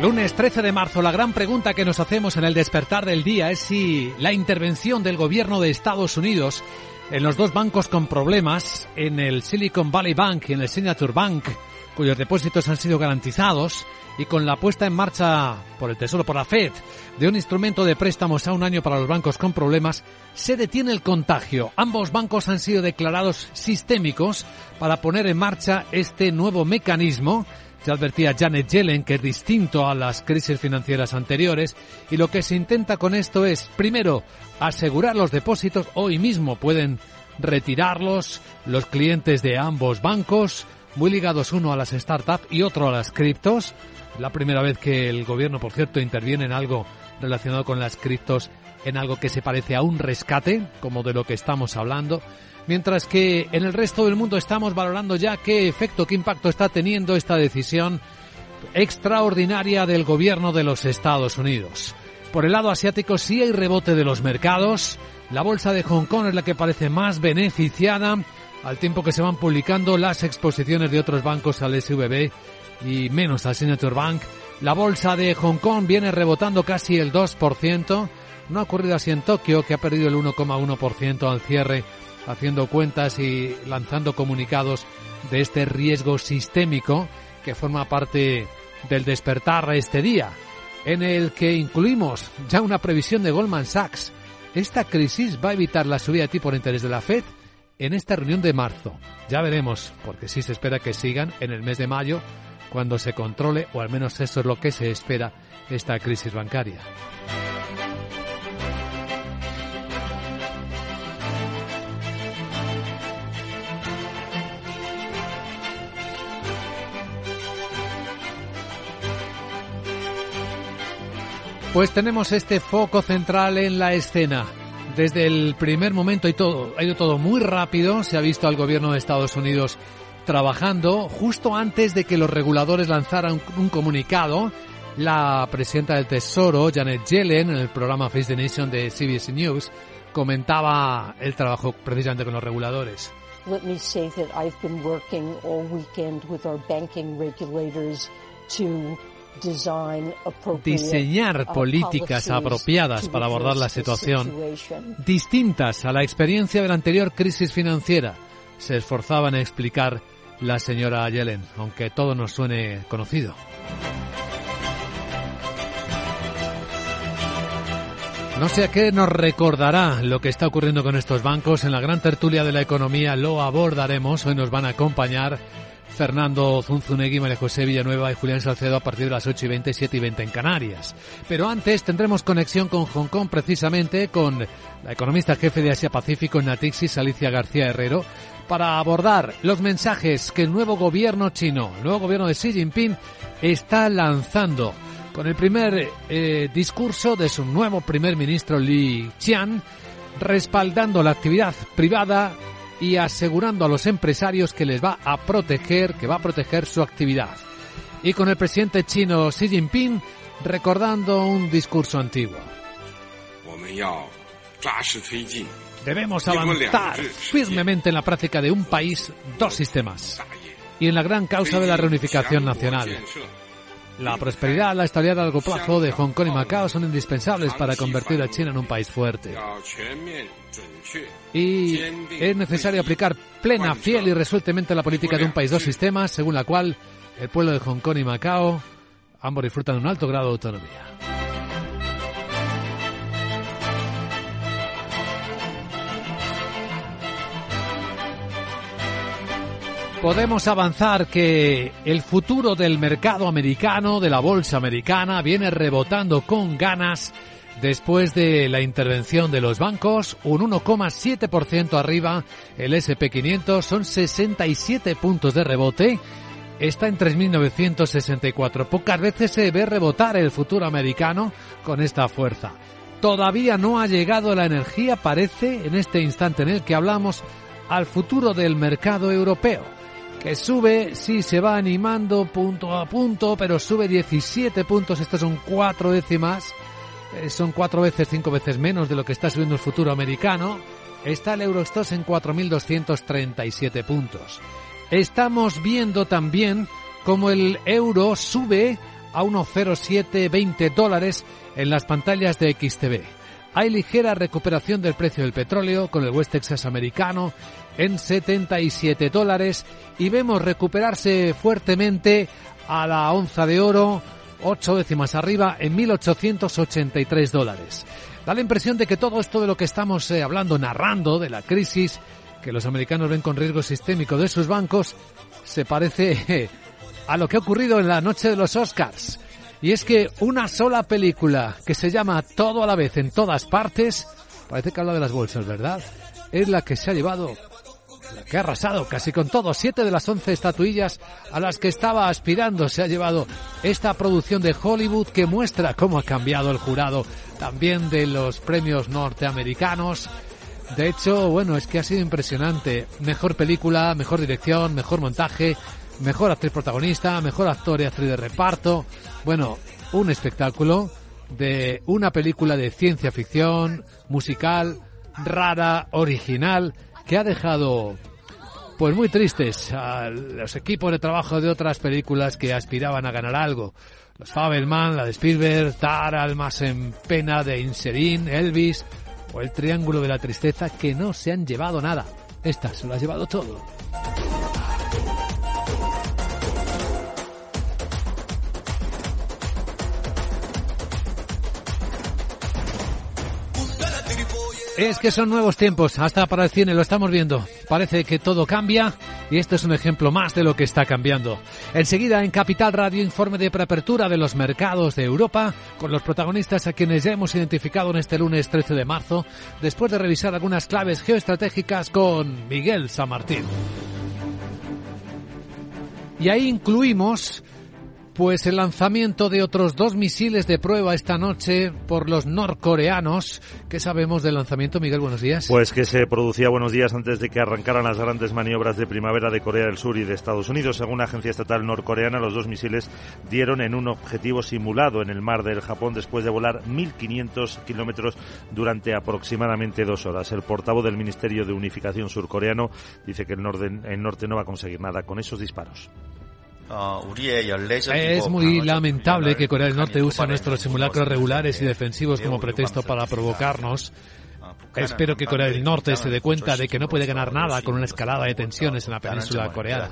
Lunes 13 de marzo, la gran pregunta que nos hacemos en el despertar del día es si la intervención del gobierno de Estados Unidos en los dos bancos con problemas, en el Silicon Valley Bank y en el Signature Bank, cuyos depósitos han sido garantizados, y con la puesta en marcha por el Tesoro, por la Fed, de un instrumento de préstamos a un año para los bancos con problemas, se detiene el contagio. Ambos bancos han sido declarados sistémicos para poner en marcha este nuevo mecanismo ya advertía Janet Yellen que es distinto a las crisis financieras anteriores y lo que se intenta con esto es, primero, asegurar los depósitos. Hoy mismo pueden retirarlos los clientes de ambos bancos, muy ligados uno a las startups y otro a las criptos. La primera vez que el gobierno, por cierto, interviene en algo relacionado con las criptos, en algo que se parece a un rescate, como de lo que estamos hablando mientras que en el resto del mundo estamos valorando ya qué efecto, qué impacto está teniendo esta decisión extraordinaria del gobierno de los Estados Unidos. Por el lado asiático sí hay rebote de los mercados. La bolsa de Hong Kong es la que parece más beneficiada al tiempo que se van publicando las exposiciones de otros bancos al SVB y menos al Signature Bank. La bolsa de Hong Kong viene rebotando casi el 2%. No ha ocurrido así en Tokio, que ha perdido el 1,1% al cierre haciendo cuentas y lanzando comunicados de este riesgo sistémico que forma parte del despertar este día, en el que incluimos ya una previsión de Goldman Sachs. Esta crisis va a evitar la subida de tipo de interés de la Fed en esta reunión de marzo. Ya veremos, porque sí se espera que sigan en el mes de mayo, cuando se controle, o al menos eso es lo que se espera, esta crisis bancaria. Pues tenemos este foco central en la escena. Desde el primer momento y todo, ha ido todo muy rápido. Se ha visto al gobierno de Estados Unidos trabajando justo antes de que los reguladores lanzaran un comunicado. La presidenta del Tesoro, Janet Yellen, en el programa Face the Nation de CBS News, comentaba el trabajo precisamente con los reguladores. Let me say that I've been working all weekend with our banking regulators to diseñar uh, políticas apropiadas para abordar la situación, distintas a la experiencia de la anterior crisis financiera, se esforzaban en explicar la señora Yellen, aunque todo nos suene conocido. No sé a qué nos recordará lo que está ocurriendo con estos bancos. En la gran tertulia de la economía lo abordaremos. Hoy nos van a acompañar Fernando Zunzunegui, María José Villanueva y Julián Salcedo a partir de las 8 y 20, 7 y 20 en Canarias. Pero antes tendremos conexión con Hong Kong precisamente con la economista jefe de Asia Pacífico en Natixis, Alicia García Herrero, para abordar los mensajes que el nuevo gobierno chino, el nuevo gobierno de Xi Jinping, está lanzando con el primer eh, discurso de su nuevo primer ministro Li Qian, respaldando la actividad privada y asegurando a los empresarios que les va a proteger, que va a proteger su actividad. Y con el presidente chino Xi Jinping recordando un discurso antiguo. Debemos avanzar firmemente en la práctica de un país, dos sistemas y en la gran causa de la reunificación nacional. La prosperidad, la estabilidad a largo plazo de Hong Kong y Macao son indispensables para convertir a China en un país fuerte. Y es necesario aplicar plena, fiel y resueltamente la política de un país, dos sistemas, según la cual el pueblo de Hong Kong y Macao ambos disfrutan de un alto grado de autonomía. podemos avanzar que el futuro del mercado americano, de la bolsa americana, viene rebotando con ganas después de la intervención de los bancos, un 1,7% arriba el SP500, son 67 puntos de rebote, está en 3.964. Pocas veces se ve rebotar el futuro americano con esta fuerza. Todavía no ha llegado la energía, parece, en este instante en el que hablamos, al futuro del mercado europeo que sube, sí se va animando punto a punto, pero sube 17 puntos, estos son cuatro décimas, son cuatro veces, cinco veces menos de lo que está subiendo el futuro americano. Está el Eurostox en 4.237 puntos. Estamos viendo también como el euro sube a 1,0720 dólares en las pantallas de XTV. Hay ligera recuperación del precio del petróleo con el West Texas americano en 77 dólares y vemos recuperarse fuertemente a la onza de oro, ocho décimas arriba, en 1.883 dólares. Da la impresión de que todo esto de lo que estamos eh, hablando, narrando, de la crisis que los americanos ven con riesgo sistémico de sus bancos, se parece a lo que ha ocurrido en la noche de los Oscars. Y es que una sola película que se llama Todo a la vez en todas partes, parece que habla de las bolsas, ¿verdad? Es la que se ha llevado que ha arrasado casi con todo. Siete de las once estatuillas a las que estaba aspirando se ha llevado esta producción de Hollywood que muestra cómo ha cambiado el jurado también de los premios norteamericanos. De hecho, bueno, es que ha sido impresionante. Mejor película, mejor dirección, mejor montaje, mejor actriz protagonista, mejor actor y actriz de reparto. Bueno, un espectáculo de una película de ciencia ficción, musical, rara, original, que ha dejado pues muy tristes a los equipos de trabajo de otras películas que aspiraban a ganar algo. Los Fabelman, la de Spielberg, Tar, Almas en Pena de Inserín, Elvis o El Triángulo de la Tristeza que no se han llevado nada. Esta se lo ha llevado todo. Es que son nuevos tiempos, hasta para el cine lo estamos viendo. Parece que todo cambia y este es un ejemplo más de lo que está cambiando. Enseguida en Capital Radio informe de preapertura de los mercados de Europa con los protagonistas a quienes ya hemos identificado en este lunes 13 de marzo, después de revisar algunas claves geoestratégicas con Miguel San Martín. Y ahí incluimos pues el lanzamiento de otros dos misiles de prueba esta noche por los norcoreanos. ¿Qué sabemos del lanzamiento, Miguel? Buenos días. Pues que se producía buenos días antes de que arrancaran las grandes maniobras de primavera de Corea del Sur y de Estados Unidos. Según la agencia estatal norcoreana, los dos misiles dieron en un objetivo simulado en el mar del Japón después de volar 1.500 kilómetros durante aproximadamente dos horas. El portavoz del Ministerio de Unificación surcoreano dice que el el norte no va a conseguir nada con esos disparos. Es muy lamentable que Corea del Norte use nuestros simulacros regulares y defensivos como pretexto para provocarnos. Espero que Corea del Norte se dé cuenta de que no puede ganar nada con una escalada de tensiones en la península coreana.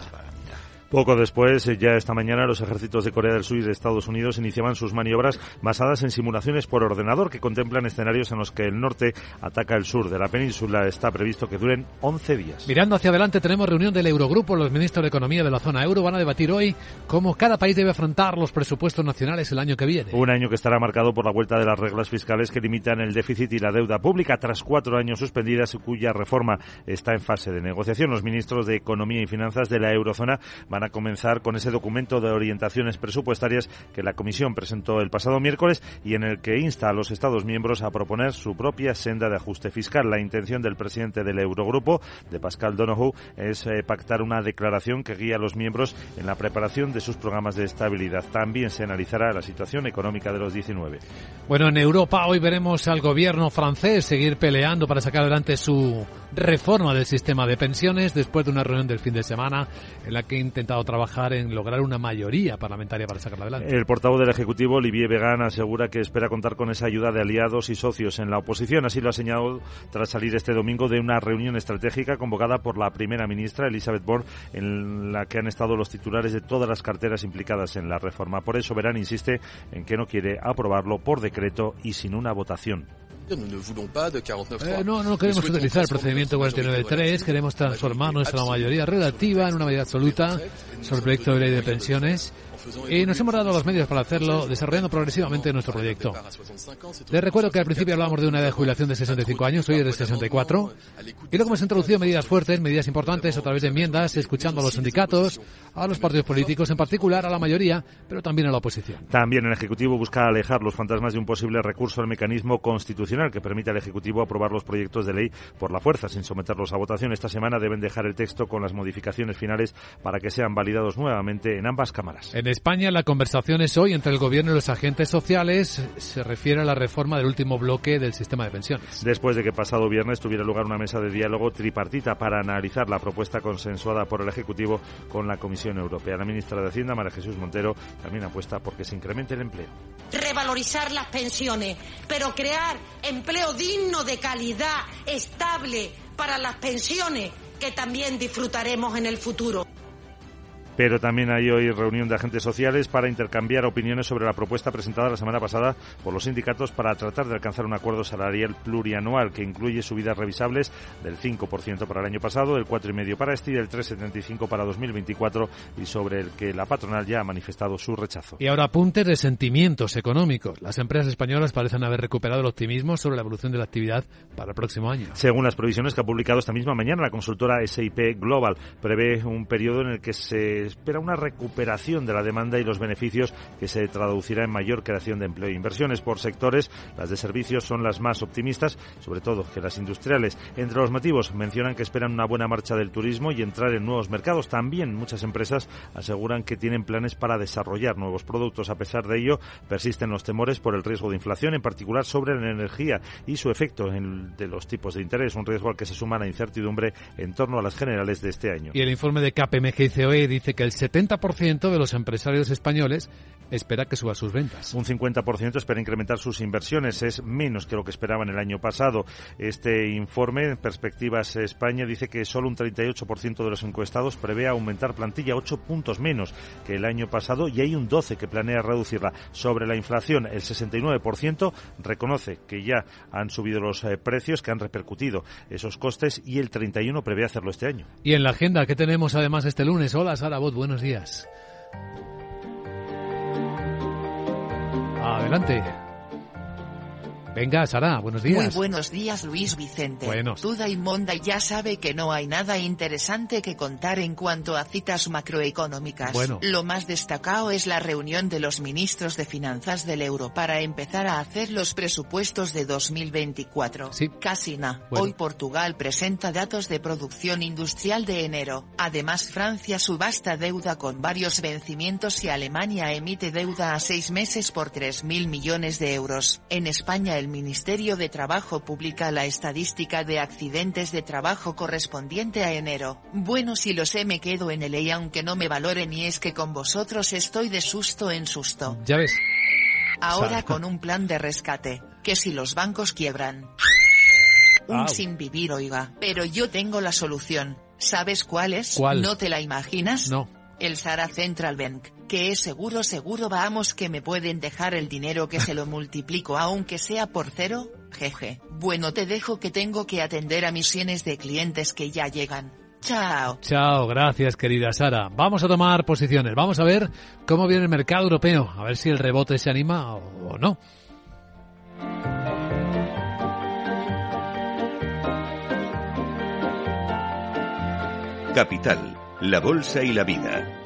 Poco después, eh, ya esta mañana, los ejércitos de Corea del Sur y de Estados Unidos iniciaban sus maniobras basadas en simulaciones por ordenador que contemplan escenarios en los que el norte ataca el sur de la península. Está previsto que duren 11 días. Mirando hacia adelante, tenemos reunión del Eurogrupo. Los ministros de Economía de la zona euro van a debatir hoy cómo cada país debe afrontar los presupuestos nacionales el año que viene. Un año que estará marcado por la vuelta de las reglas fiscales que limitan el déficit y la deuda pública tras cuatro años suspendidas y cuya reforma está en fase de negociación. Los ministros de Economía y Finanzas de la eurozona van van a comenzar con ese documento de orientaciones presupuestarias que la Comisión presentó el pasado miércoles y en el que insta a los Estados miembros a proponer su propia senda de ajuste fiscal. La intención del presidente del Eurogrupo, de Pascal Donoghue, es eh, pactar una declaración que guíe a los miembros en la preparación de sus programas de estabilidad. También se analizará la situación económica de los 19. Bueno, en Europa hoy veremos al gobierno francés seguir peleando para sacar adelante su reforma del sistema de pensiones después de una reunión del fin de semana en la que ha El portavoz del Ejecutivo, Olivier Vegan, asegura que espera contar con esa ayuda de aliados y socios en la oposición. Así lo ha señalado tras salir este domingo de una reunión estratégica convocada por la primera ministra, Elizabeth Borne, en la que han estado los titulares de todas las carteras implicadas en la reforma. Por eso, Verán insiste en que no quiere aprobarlo por decreto y sin una votación. Eh, no, no queremos utilizar el procedimiento 49.3, queremos transformar nuestra mayoría relativa en una mayoría absoluta sobre el proyecto de ley de pensiones y nos hemos dado los medios para hacerlo desarrollando progresivamente nuestro proyecto. Les recuerdo que al principio hablábamos de una edad de jubilación de 65 años, hoy es de 64, y luego hemos introducido medidas fuertes, medidas importantes a través de enmiendas, escuchando a los sindicatos, a los partidos políticos, en particular a la mayoría, pero también a la oposición. También el Ejecutivo busca alejar los fantasmas de un posible recurso al mecanismo constitucional que permite al Ejecutivo aprobar los proyectos de ley por la fuerza, sin someterlos a votación. Esta semana deben dejar el texto con las modificaciones finales para que sean validados nuevamente en ambas cámaras. En España la conversación es hoy entre el Gobierno y los agentes sociales. Se refiere a la reforma del último bloque del sistema de pensiones. Después de que pasado viernes tuviera lugar una mesa de diálogo tripartita para analizar la propuesta consensuada por el Ejecutivo con la Comisión Europea. La ministra de Hacienda, María Jesús Montero, también apuesta por que se incremente el empleo. Revalorizar las pensiones, pero crear empleo digno, de calidad, estable para las pensiones que también disfrutaremos en el futuro. Pero también hay hoy reunión de agentes sociales para intercambiar opiniones sobre la propuesta presentada la semana pasada por los sindicatos para tratar de alcanzar un acuerdo salarial plurianual que incluye subidas revisables del 5% para el año pasado, del 4,5% para este y del 3,75% para 2024 y sobre el que la patronal ya ha manifestado su rechazo. Y ahora apuntes de sentimientos económicos. Las empresas españolas parecen haber recuperado el optimismo sobre la evolución de la actividad para el próximo año. Según las previsiones que ha publicado esta misma mañana la consultora SIP Global, prevé un periodo en el que se espera una recuperación de la demanda y los beneficios que se traducirá en mayor creación de empleo e inversiones por sectores. Las de servicios son las más optimistas, sobre todo que las industriales. Entre los motivos mencionan que esperan una buena marcha del turismo y entrar en nuevos mercados. También muchas empresas aseguran que tienen planes para desarrollar nuevos productos. A pesar de ello, persisten los temores por el riesgo de inflación, en particular sobre la energía y su efecto de los tipos de interés, un riesgo al que se suma la incertidumbre en torno a las generales de este año. Y el informe de KPMG e dice que el 70% de los empresarios españoles espera que suba sus ventas. Un 50% espera incrementar sus inversiones. Es menos que lo que esperaban el año pasado. Este informe, Perspectivas España, dice que solo un 38% de los encuestados prevé aumentar plantilla, 8 puntos menos que el año pasado, y hay un 12% que planea reducirla. Sobre la inflación, el 69% reconoce que ya han subido los eh, precios, que han repercutido esos costes, y el 31% prevé hacerlo este año. Y en la agenda, ¿qué tenemos además este lunes? Hola, Sara Buenos días. Adelante. Venga, Sara, buenos días. Muy buenos días, Luis Vicente. Buenos. Tuda y Monda ya sabe que no hay nada interesante que contar en cuanto a citas macroeconómicas. Bueno. Lo más destacado es la reunión de los ministros de finanzas del euro para empezar a hacer los presupuestos de 2024. Sí. Casi nada. Bueno. Hoy Portugal presenta datos de producción industrial de enero. Además, Francia subasta deuda con varios vencimientos y Alemania emite deuda a seis meses por 3.000 millones de euros. En España, el Ministerio de Trabajo publica la estadística de accidentes de trabajo correspondiente a enero. Bueno, si lo sé, me quedo en el EI aunque no me valoren y es que con vosotros estoy de susto en susto. Ya ves. Ahora con un plan de rescate, que si los bancos quiebran. Un sin vivir, oiga. Pero yo tengo la solución. ¿Sabes cuál es? ¿Cuál? ¿No te la imaginas? No. El Sara Central Bank, que es seguro, seguro, vamos que me pueden dejar el dinero que se lo multiplico aunque sea por cero, jeje. Bueno, te dejo que tengo que atender a mis de clientes que ya llegan. Chao. Chao, gracias querida Sara. Vamos a tomar posiciones, vamos a ver cómo viene el mercado europeo, a ver si el rebote se anima o o no. Capital, la Bolsa y la Vida.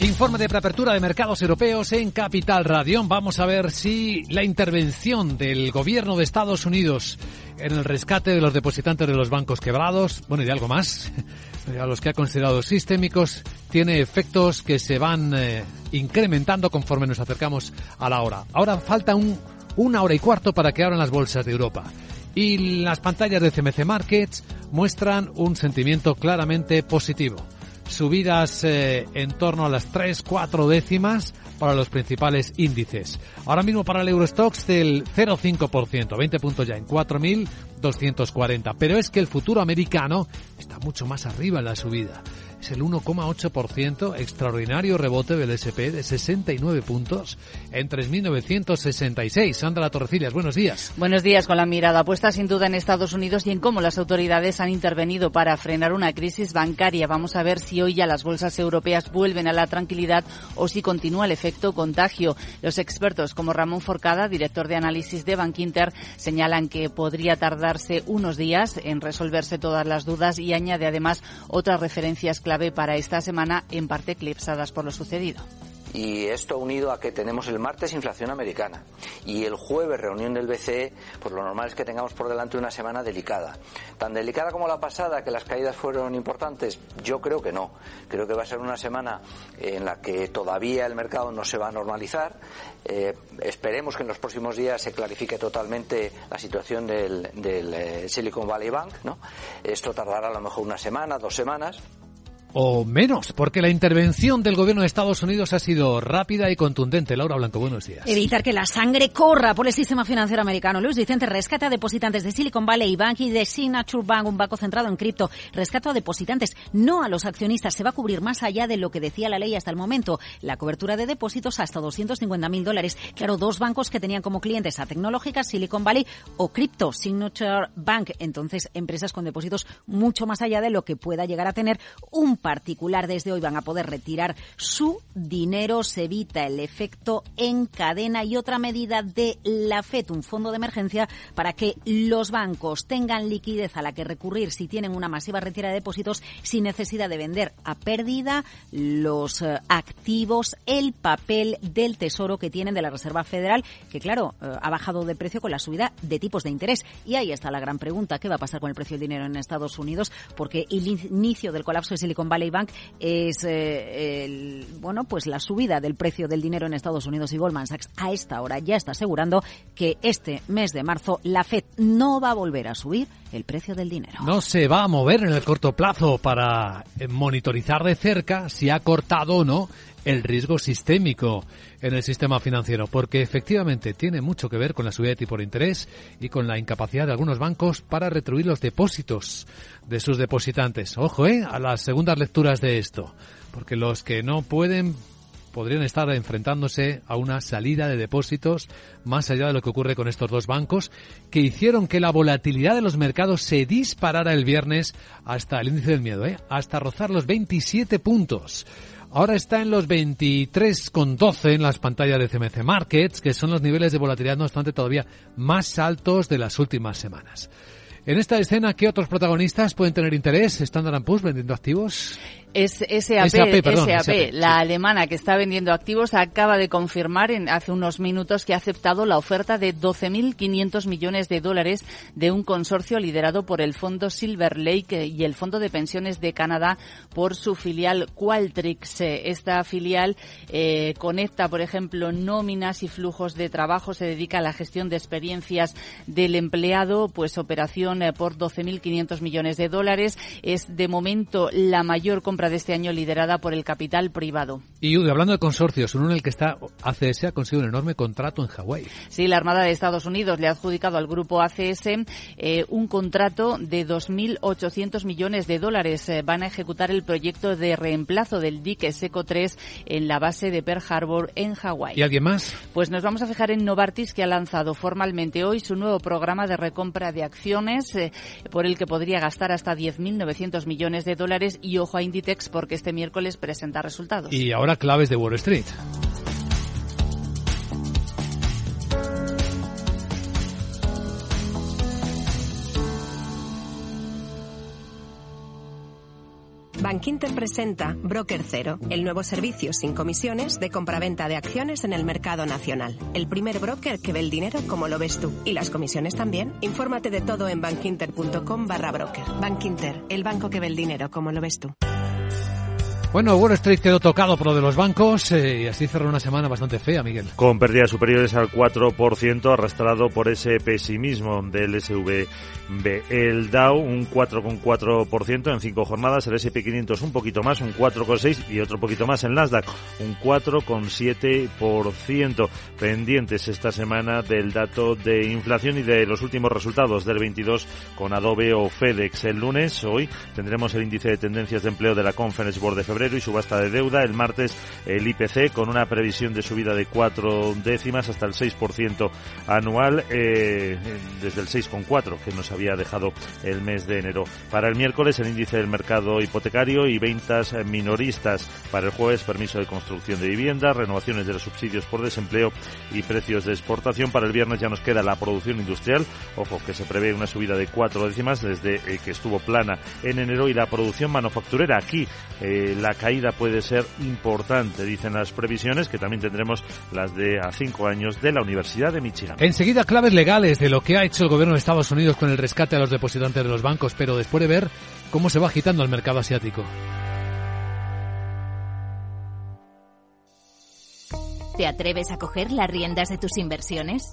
Informe de preapertura de mercados europeos en Capital Radio. Vamos a ver si la intervención del gobierno de Estados Unidos en el rescate de los depositantes de los bancos quebrados, bueno, y de algo más, a los que ha considerado sistémicos, tiene efectos que se van eh, incrementando conforme nos acercamos a la hora. Ahora falta un, una hora y cuarto para que abran las bolsas de Europa. Y las pantallas de CMC Markets muestran un sentimiento claramente positivo subidas eh, en torno a las 3, 4 décimas para los principales índices. Ahora mismo para el Eurostox del 0,5%, 20 puntos ya en 4.240. Pero es que el futuro americano está mucho más arriba en la subida es el 1,8%, extraordinario rebote del SP de 69 puntos en 3.966. Sandra Torrecillas, buenos días. Buenos días, con la mirada puesta sin duda en Estados Unidos y en cómo las autoridades han intervenido para frenar una crisis bancaria. Vamos a ver si hoy ya las bolsas europeas vuelven a la tranquilidad o si continúa el efecto contagio. Los expertos como Ramón Forcada, director de análisis de Bankinter, señalan que podría unos días en resolverse todas las dudas y añade además otras referencias clave para esta semana, en parte eclipsadas por lo sucedido. Y esto unido a que tenemos el martes inflación americana y el jueves reunión del BCE, pues lo normal es que tengamos por delante una semana delicada. Tan delicada como la pasada, que las caídas fueron importantes, yo creo que no. Creo que va a ser una semana en la que todavía el mercado no se va a normalizar. Eh, esperemos que en los próximos días se clarifique totalmente la situación del, del eh, Silicon Valley Bank. ¿no? Esto tardará a lo mejor una semana, dos semanas o menos, porque la intervención del gobierno de Estados Unidos ha sido rápida y contundente. Laura Blanco, buenos días. Evitar que la sangre corra por el sistema financiero americano. Luis Vicente rescata a depositantes de Silicon Valley Bank y de Signature Bank, un banco centrado en cripto. Rescata a depositantes, no a los accionistas. Se va a cubrir más allá de lo que decía la ley hasta el momento. La cobertura de depósitos hasta 250 mil dólares. Claro, dos bancos que tenían como clientes a tecnológicas, Silicon Valley o cripto, Signature Bank. Entonces, empresas con depósitos mucho más allá de lo que pueda llegar a tener un particular desde hoy van a poder retirar su dinero, se evita el efecto en cadena y otra medida de la FED, un fondo de emergencia para que los bancos tengan liquidez a la que recurrir si tienen una masiva retirada de depósitos sin necesidad de vender a pérdida los eh, activos, el papel del tesoro que tienen de la Reserva Federal, que claro, eh, ha bajado de precio con la subida de tipos de interés. Y ahí está la gran pregunta, ¿qué va a pasar con el precio del dinero en Estados Unidos? Porque el inicio del colapso de Silicon Valley Bank es eh, bueno, pues la subida del precio del dinero en Estados Unidos y Goldman Sachs a esta hora ya está asegurando que este mes de marzo la Fed no va a volver a subir el precio del dinero. No se va a mover en el corto plazo para eh, monitorizar de cerca si ha cortado o no el riesgo sistémico en el sistema financiero, porque efectivamente tiene mucho que ver con la subida de tipo de interés y con la incapacidad de algunos bancos para retribuir los depósitos de sus depositantes. Ojo, ¿eh? A las segundas lecturas de esto, porque los que no pueden podrían estar enfrentándose a una salida de depósitos más allá de lo que ocurre con estos dos bancos que hicieron que la volatilidad de los mercados se disparara el viernes hasta el índice del miedo, ¿eh? hasta rozar los 27 puntos. Ahora está en los 23,12 en las pantallas de CMC Markets, que son los niveles de volatilidad, no obstante, todavía más altos de las últimas semanas. En esta escena, ¿qué otros protagonistas pueden tener interés? Standard Poor's vendiendo activos. Es SAP, la alemana que está vendiendo activos, acaba de confirmar en, hace unos minutos que ha aceptado la oferta de 12.500 millones de dólares de un consorcio liderado por el fondo Silver Lake y el Fondo de Pensiones de Canadá por su filial Qualtrics. Esta filial eh, conecta, por ejemplo, nóminas y flujos de trabajo, se dedica a la gestión de experiencias del empleado, pues operación eh, por 12.500 millones de dólares. Es de momento la mayor compra de este año liderada por el capital privado. Y hablando de consorcios, uno en el que está ACS ha conseguido un enorme contrato en Hawái. Sí, la Armada de Estados Unidos le ha adjudicado al grupo ACS eh, un contrato de 2.800 millones de dólares. Eh, van a ejecutar el proyecto de reemplazo del dique Seco 3 en la base de Pearl Harbor en Hawái. ¿Y alguien más? Pues nos vamos a fijar en Novartis que ha lanzado formalmente hoy su nuevo programa de recompra de acciones eh, por el que podría gastar hasta 10.900 millones de dólares y ojo a Inditex porque este miércoles presenta resultados. Y ahora claves de Wall Street. Bankinter presenta Broker Cero, el nuevo servicio sin comisiones de compraventa de acciones en el mercado nacional. El primer broker que ve el dinero como lo ves tú. Y las comisiones también. Infórmate de todo en bankinter.com barra broker. Bankinter, el banco que ve el dinero como lo ves tú. Bueno, Wall Street quedó tocado por lo de los bancos eh, y así cerró una semana bastante fea, Miguel. Con pérdidas superiores al 4%, arrastrado por ese pesimismo del SVB. El Dow un 4,4% en cinco jornadas, el S&P 500 un poquito más, un 4,6% y otro poquito más en Nasdaq, un 4,7%. Pendientes esta semana del dato de inflación y de los últimos resultados del 22 con Adobe o FedEx. El lunes, hoy, tendremos el índice de tendencias de empleo de la Conference Board de febrero y subasta de deuda. El martes el IPC con una previsión de subida de cuatro décimas hasta el 6% anual, eh, desde el 6,4 que nos había dejado el mes de enero. Para el miércoles el índice del mercado hipotecario y ventas minoristas. Para el jueves permiso de construcción de vivienda, renovaciones de los subsidios por desempleo y precios de exportación. Para el viernes ya nos queda la producción industrial. Ojo que se prevé una subida de cuatro décimas desde eh, que estuvo plana en enero y la producción manufacturera. Aquí eh, la la caída puede ser importante, dicen las previsiones, que también tendremos las de a cinco años de la Universidad de Michigan. Enseguida, claves legales de lo que ha hecho el gobierno de Estados Unidos con el rescate a los depositantes de los bancos, pero después de ver cómo se va agitando el mercado asiático. ¿Te atreves a coger las riendas de tus inversiones?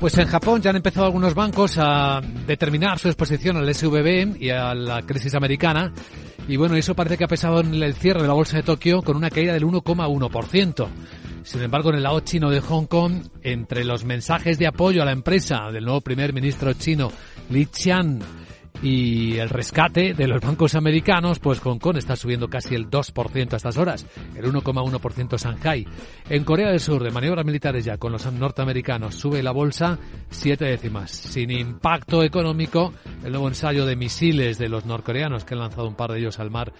Pues en Japón ya han empezado algunos bancos a determinar su exposición al SVB y a la crisis americana. Y bueno, eso parece que ha pesado en el cierre de la bolsa de Tokio con una caída del 1,1%. Sin embargo, en el lado chino de Hong Kong, entre los mensajes de apoyo a la empresa del nuevo primer ministro chino, Li Qian, y el rescate de los bancos americanos, pues Hong Kong está subiendo casi el 2% a estas horas, el 1,1% Shanghai. En Corea del Sur, de maniobras militares ya con los norteamericanos, sube la bolsa siete décimas. Sin impacto económico, el nuevo ensayo de misiles de los norcoreanos, que han lanzado un par de ellos al mar,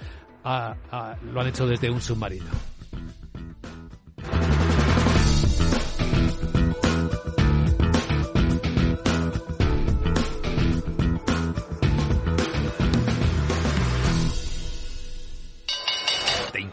lo han hecho desde un submarino.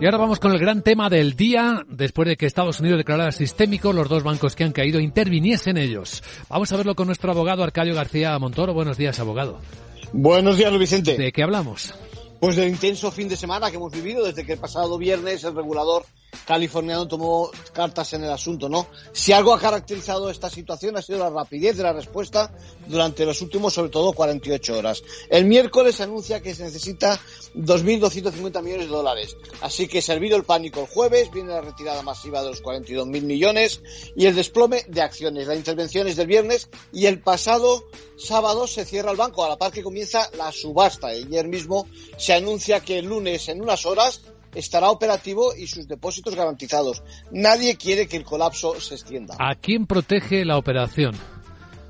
Y ahora vamos con el gran tema del día, después de que Estados Unidos declarara sistémico los dos bancos que han caído interviniesen ellos. Vamos a verlo con nuestro abogado Arcadio García Montoro. Buenos días, abogado. Buenos días, Luis Vicente. ¿De qué hablamos? Pues del intenso fin de semana que hemos vivido desde que el pasado viernes el regulador californiano tomó cartas en el asunto, ¿no? Si algo ha caracterizado esta situación ha sido la rapidez de la respuesta durante los últimos, sobre todo, 48 horas. El miércoles anuncia que se necesita 2.250 millones de dólares. Así que servido el pánico el jueves, viene la retirada masiva de los 42.000 millones y el desplome de acciones. La intervención es del viernes y el pasado sábado se cierra el banco, a la par que comienza la subasta. Ayer mismo se anuncia que el lunes, en unas horas, estará operativo y sus depósitos garantizados. Nadie quiere que el colapso se extienda. ¿A quién protege la operación?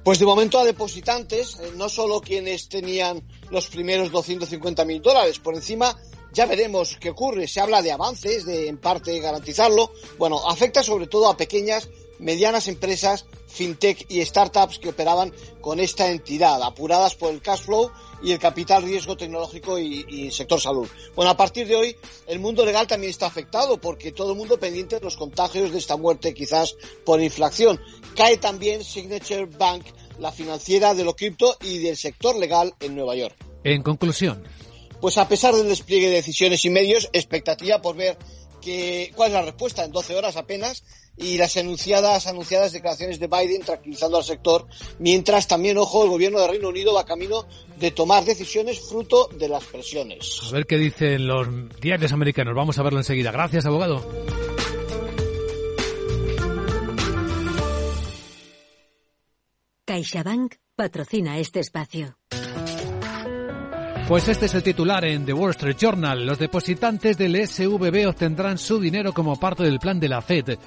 Pues de momento a depositantes, eh, no solo quienes tenían los primeros 250 mil dólares. Por encima ya veremos qué ocurre. Se habla de avances, de en parte garantizarlo. Bueno, afecta sobre todo a pequeñas, medianas empresas, fintech y startups que operaban con esta entidad, apuradas por el cash flow y el capital riesgo tecnológico y, sector salud. Bueno, a partir de hoy el mundo legal también está afectado porque todo el mundo pendiente de los contagios de esta muerte quizás por inflación. Cae también Signature Bank, la financiera de lo cripto y del sector legal en Nueva York. En conclusión. Pues a pesar del despliegue de decisiones y medios, expectativa por ver que, cuál es la respuesta en 12 horas apenas y las anunciadas, anunciadas declaraciones de Biden tranquilizando al sector, mientras también, ojo, el gobierno de Reino Unido va camino de tomar decisiones fruto de las presiones. A ver qué dicen los diarios americanos. Vamos a verlo enseguida. Gracias, abogado. CaixaBank patrocina este espacio. Pues este es el titular en The Wall Street Journal. Los depositantes del SVB obtendrán su dinero como parte del plan de la Fed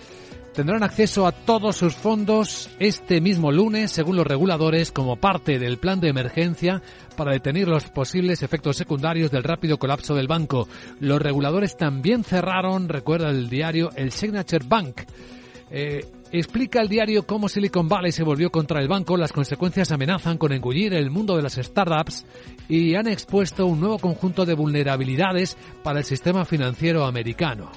tendrán acceso a todos sus fondos este mismo lunes, según los reguladores, como parte del plan de emergencia para detener los posibles efectos secundarios del rápido colapso del banco. Los reguladores también cerraron, recuerda el diario, el Signature Bank. Eh, explica el diario cómo Silicon Valley se volvió contra el banco, las consecuencias amenazan con engullir el mundo de las startups y han expuesto un nuevo conjunto de vulnerabilidades para el sistema financiero americano.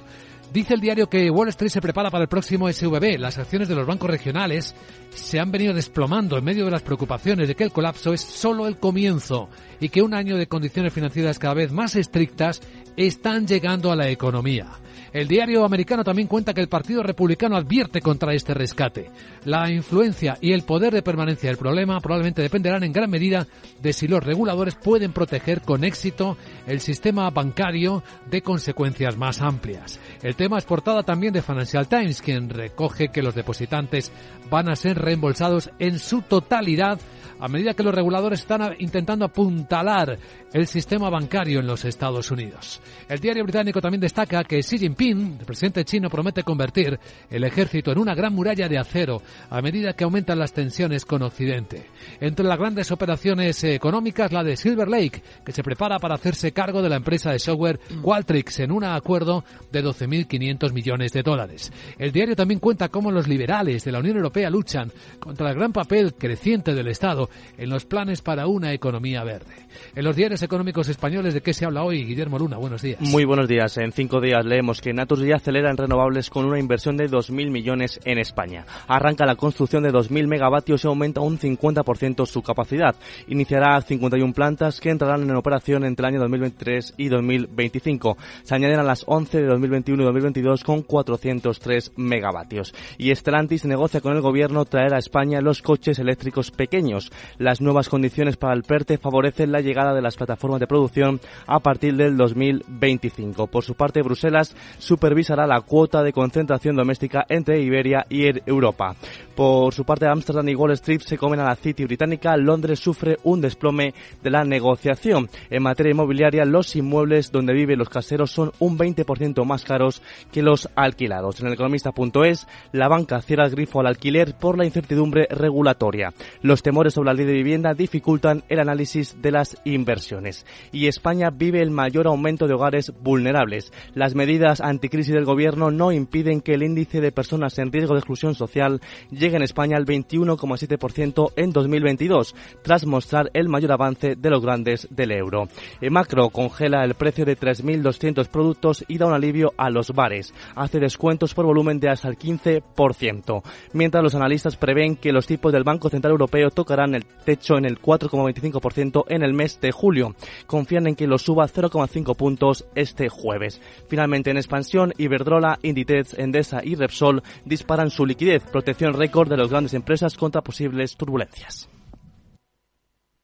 Dice el diario que Wall Street se prepara para el próximo SVB. Las acciones de los bancos regionales se han venido desplomando en medio de las preocupaciones de que el colapso es solo el comienzo y que un año de condiciones financieras cada vez más estrictas están llegando a la economía. El diario americano también cuenta que el Partido Republicano advierte contra este rescate. La influencia y el poder de permanencia del problema probablemente dependerán en gran medida de si los reguladores pueden proteger con éxito el sistema bancario de consecuencias más amplias. El tema es portada también de Financial Times, quien recoge que los depositantes van a ser reembolsados en su totalidad a medida que los reguladores están intentando apuntalar el sistema bancario en los Estados Unidos. El diario británico también destaca que Xi Jinping, el presidente chino, promete convertir el ejército en una gran muralla de acero a medida que aumentan las tensiones con Occidente. Entre las grandes operaciones económicas, la de Silver Lake, que se prepara para hacerse cargo de la empresa de software Qualtrics en un acuerdo de 12.500 millones de dólares. El diario también cuenta cómo los liberales de la Unión Europea luchan contra el gran papel creciente del Estado en los planes para una economía verde. En los diarios económicos españoles, ¿de qué se habla hoy? Guillermo Luna, buenos días. Muy buenos días. En cinco días leemos que Naturgy acelera en renovables con una inversión de 2.000 millones en España. Arranca la construcción de 2.000 megavatios y aumenta un 50% su capacidad. Iniciará 51 plantas que entrarán en operación entre el año 2023 y 2025. Se añaden a las 11 de 2021 y 2022 con 403 megavatios. Y Stellantis negocia con el gobierno traer a España los coches eléctricos pequeños. Las nuevas condiciones para el PERTE favorecen la llegada de las plataformas de producción a partir del 2025. Por su parte, Bruselas supervisará la cuota de concentración doméstica entre Iberia y Europa. Por su parte, Amsterdam y Wall Street se comen a la City británica. Londres sufre un desplome de la negociación. En materia inmobiliaria, los inmuebles donde viven los caseros son un 20% más caros que los alquilados. En el economista.es, la banca cierra el grifo al alquiler por la incertidumbre regulatoria. Los temores sobre la ley de vivienda dificultan el análisis de las inversiones. Y España vive el mayor aumento de hogares vulnerables. Las medidas anticrisis del gobierno no impiden que el índice de personas en riesgo de exclusión social llegue en España al 21,7% en 2022, tras mostrar el mayor avance de los grandes del euro. El macro congela el precio de 3.200 productos y da un alivio a los bares. Hace descuentos por volumen de hasta el 15%, mientras los analistas prevén que los tipos del Banco Central Europeo tocarán el techo en el 4,25% en el mes de julio. Confían en que lo suba 0,5 puntos este jueves. Finalmente en España expansión, Iberdrola, Inditex, Endesa y Repsol disparan su liquidez, protección récord de las grandes empresas contra posibles turbulencias.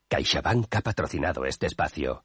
CaixaBank ha patrocinado este espacio.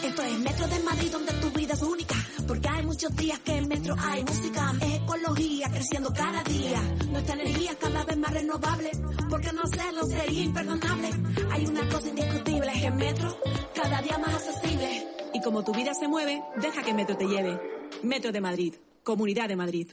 Esto es Metro de Madrid donde tu vida es única. Porque hay muchos días que en Metro hay música. ecología creciendo cada día. Nuestra energía cada vez más renovable. Porque no hacerlo sería imperdonable. Hay una cosa indiscutible es que Metro cada día más accesible. Y como tu vida se mueve, deja que Metro te lleve. Metro de Madrid. Comunidad de Madrid.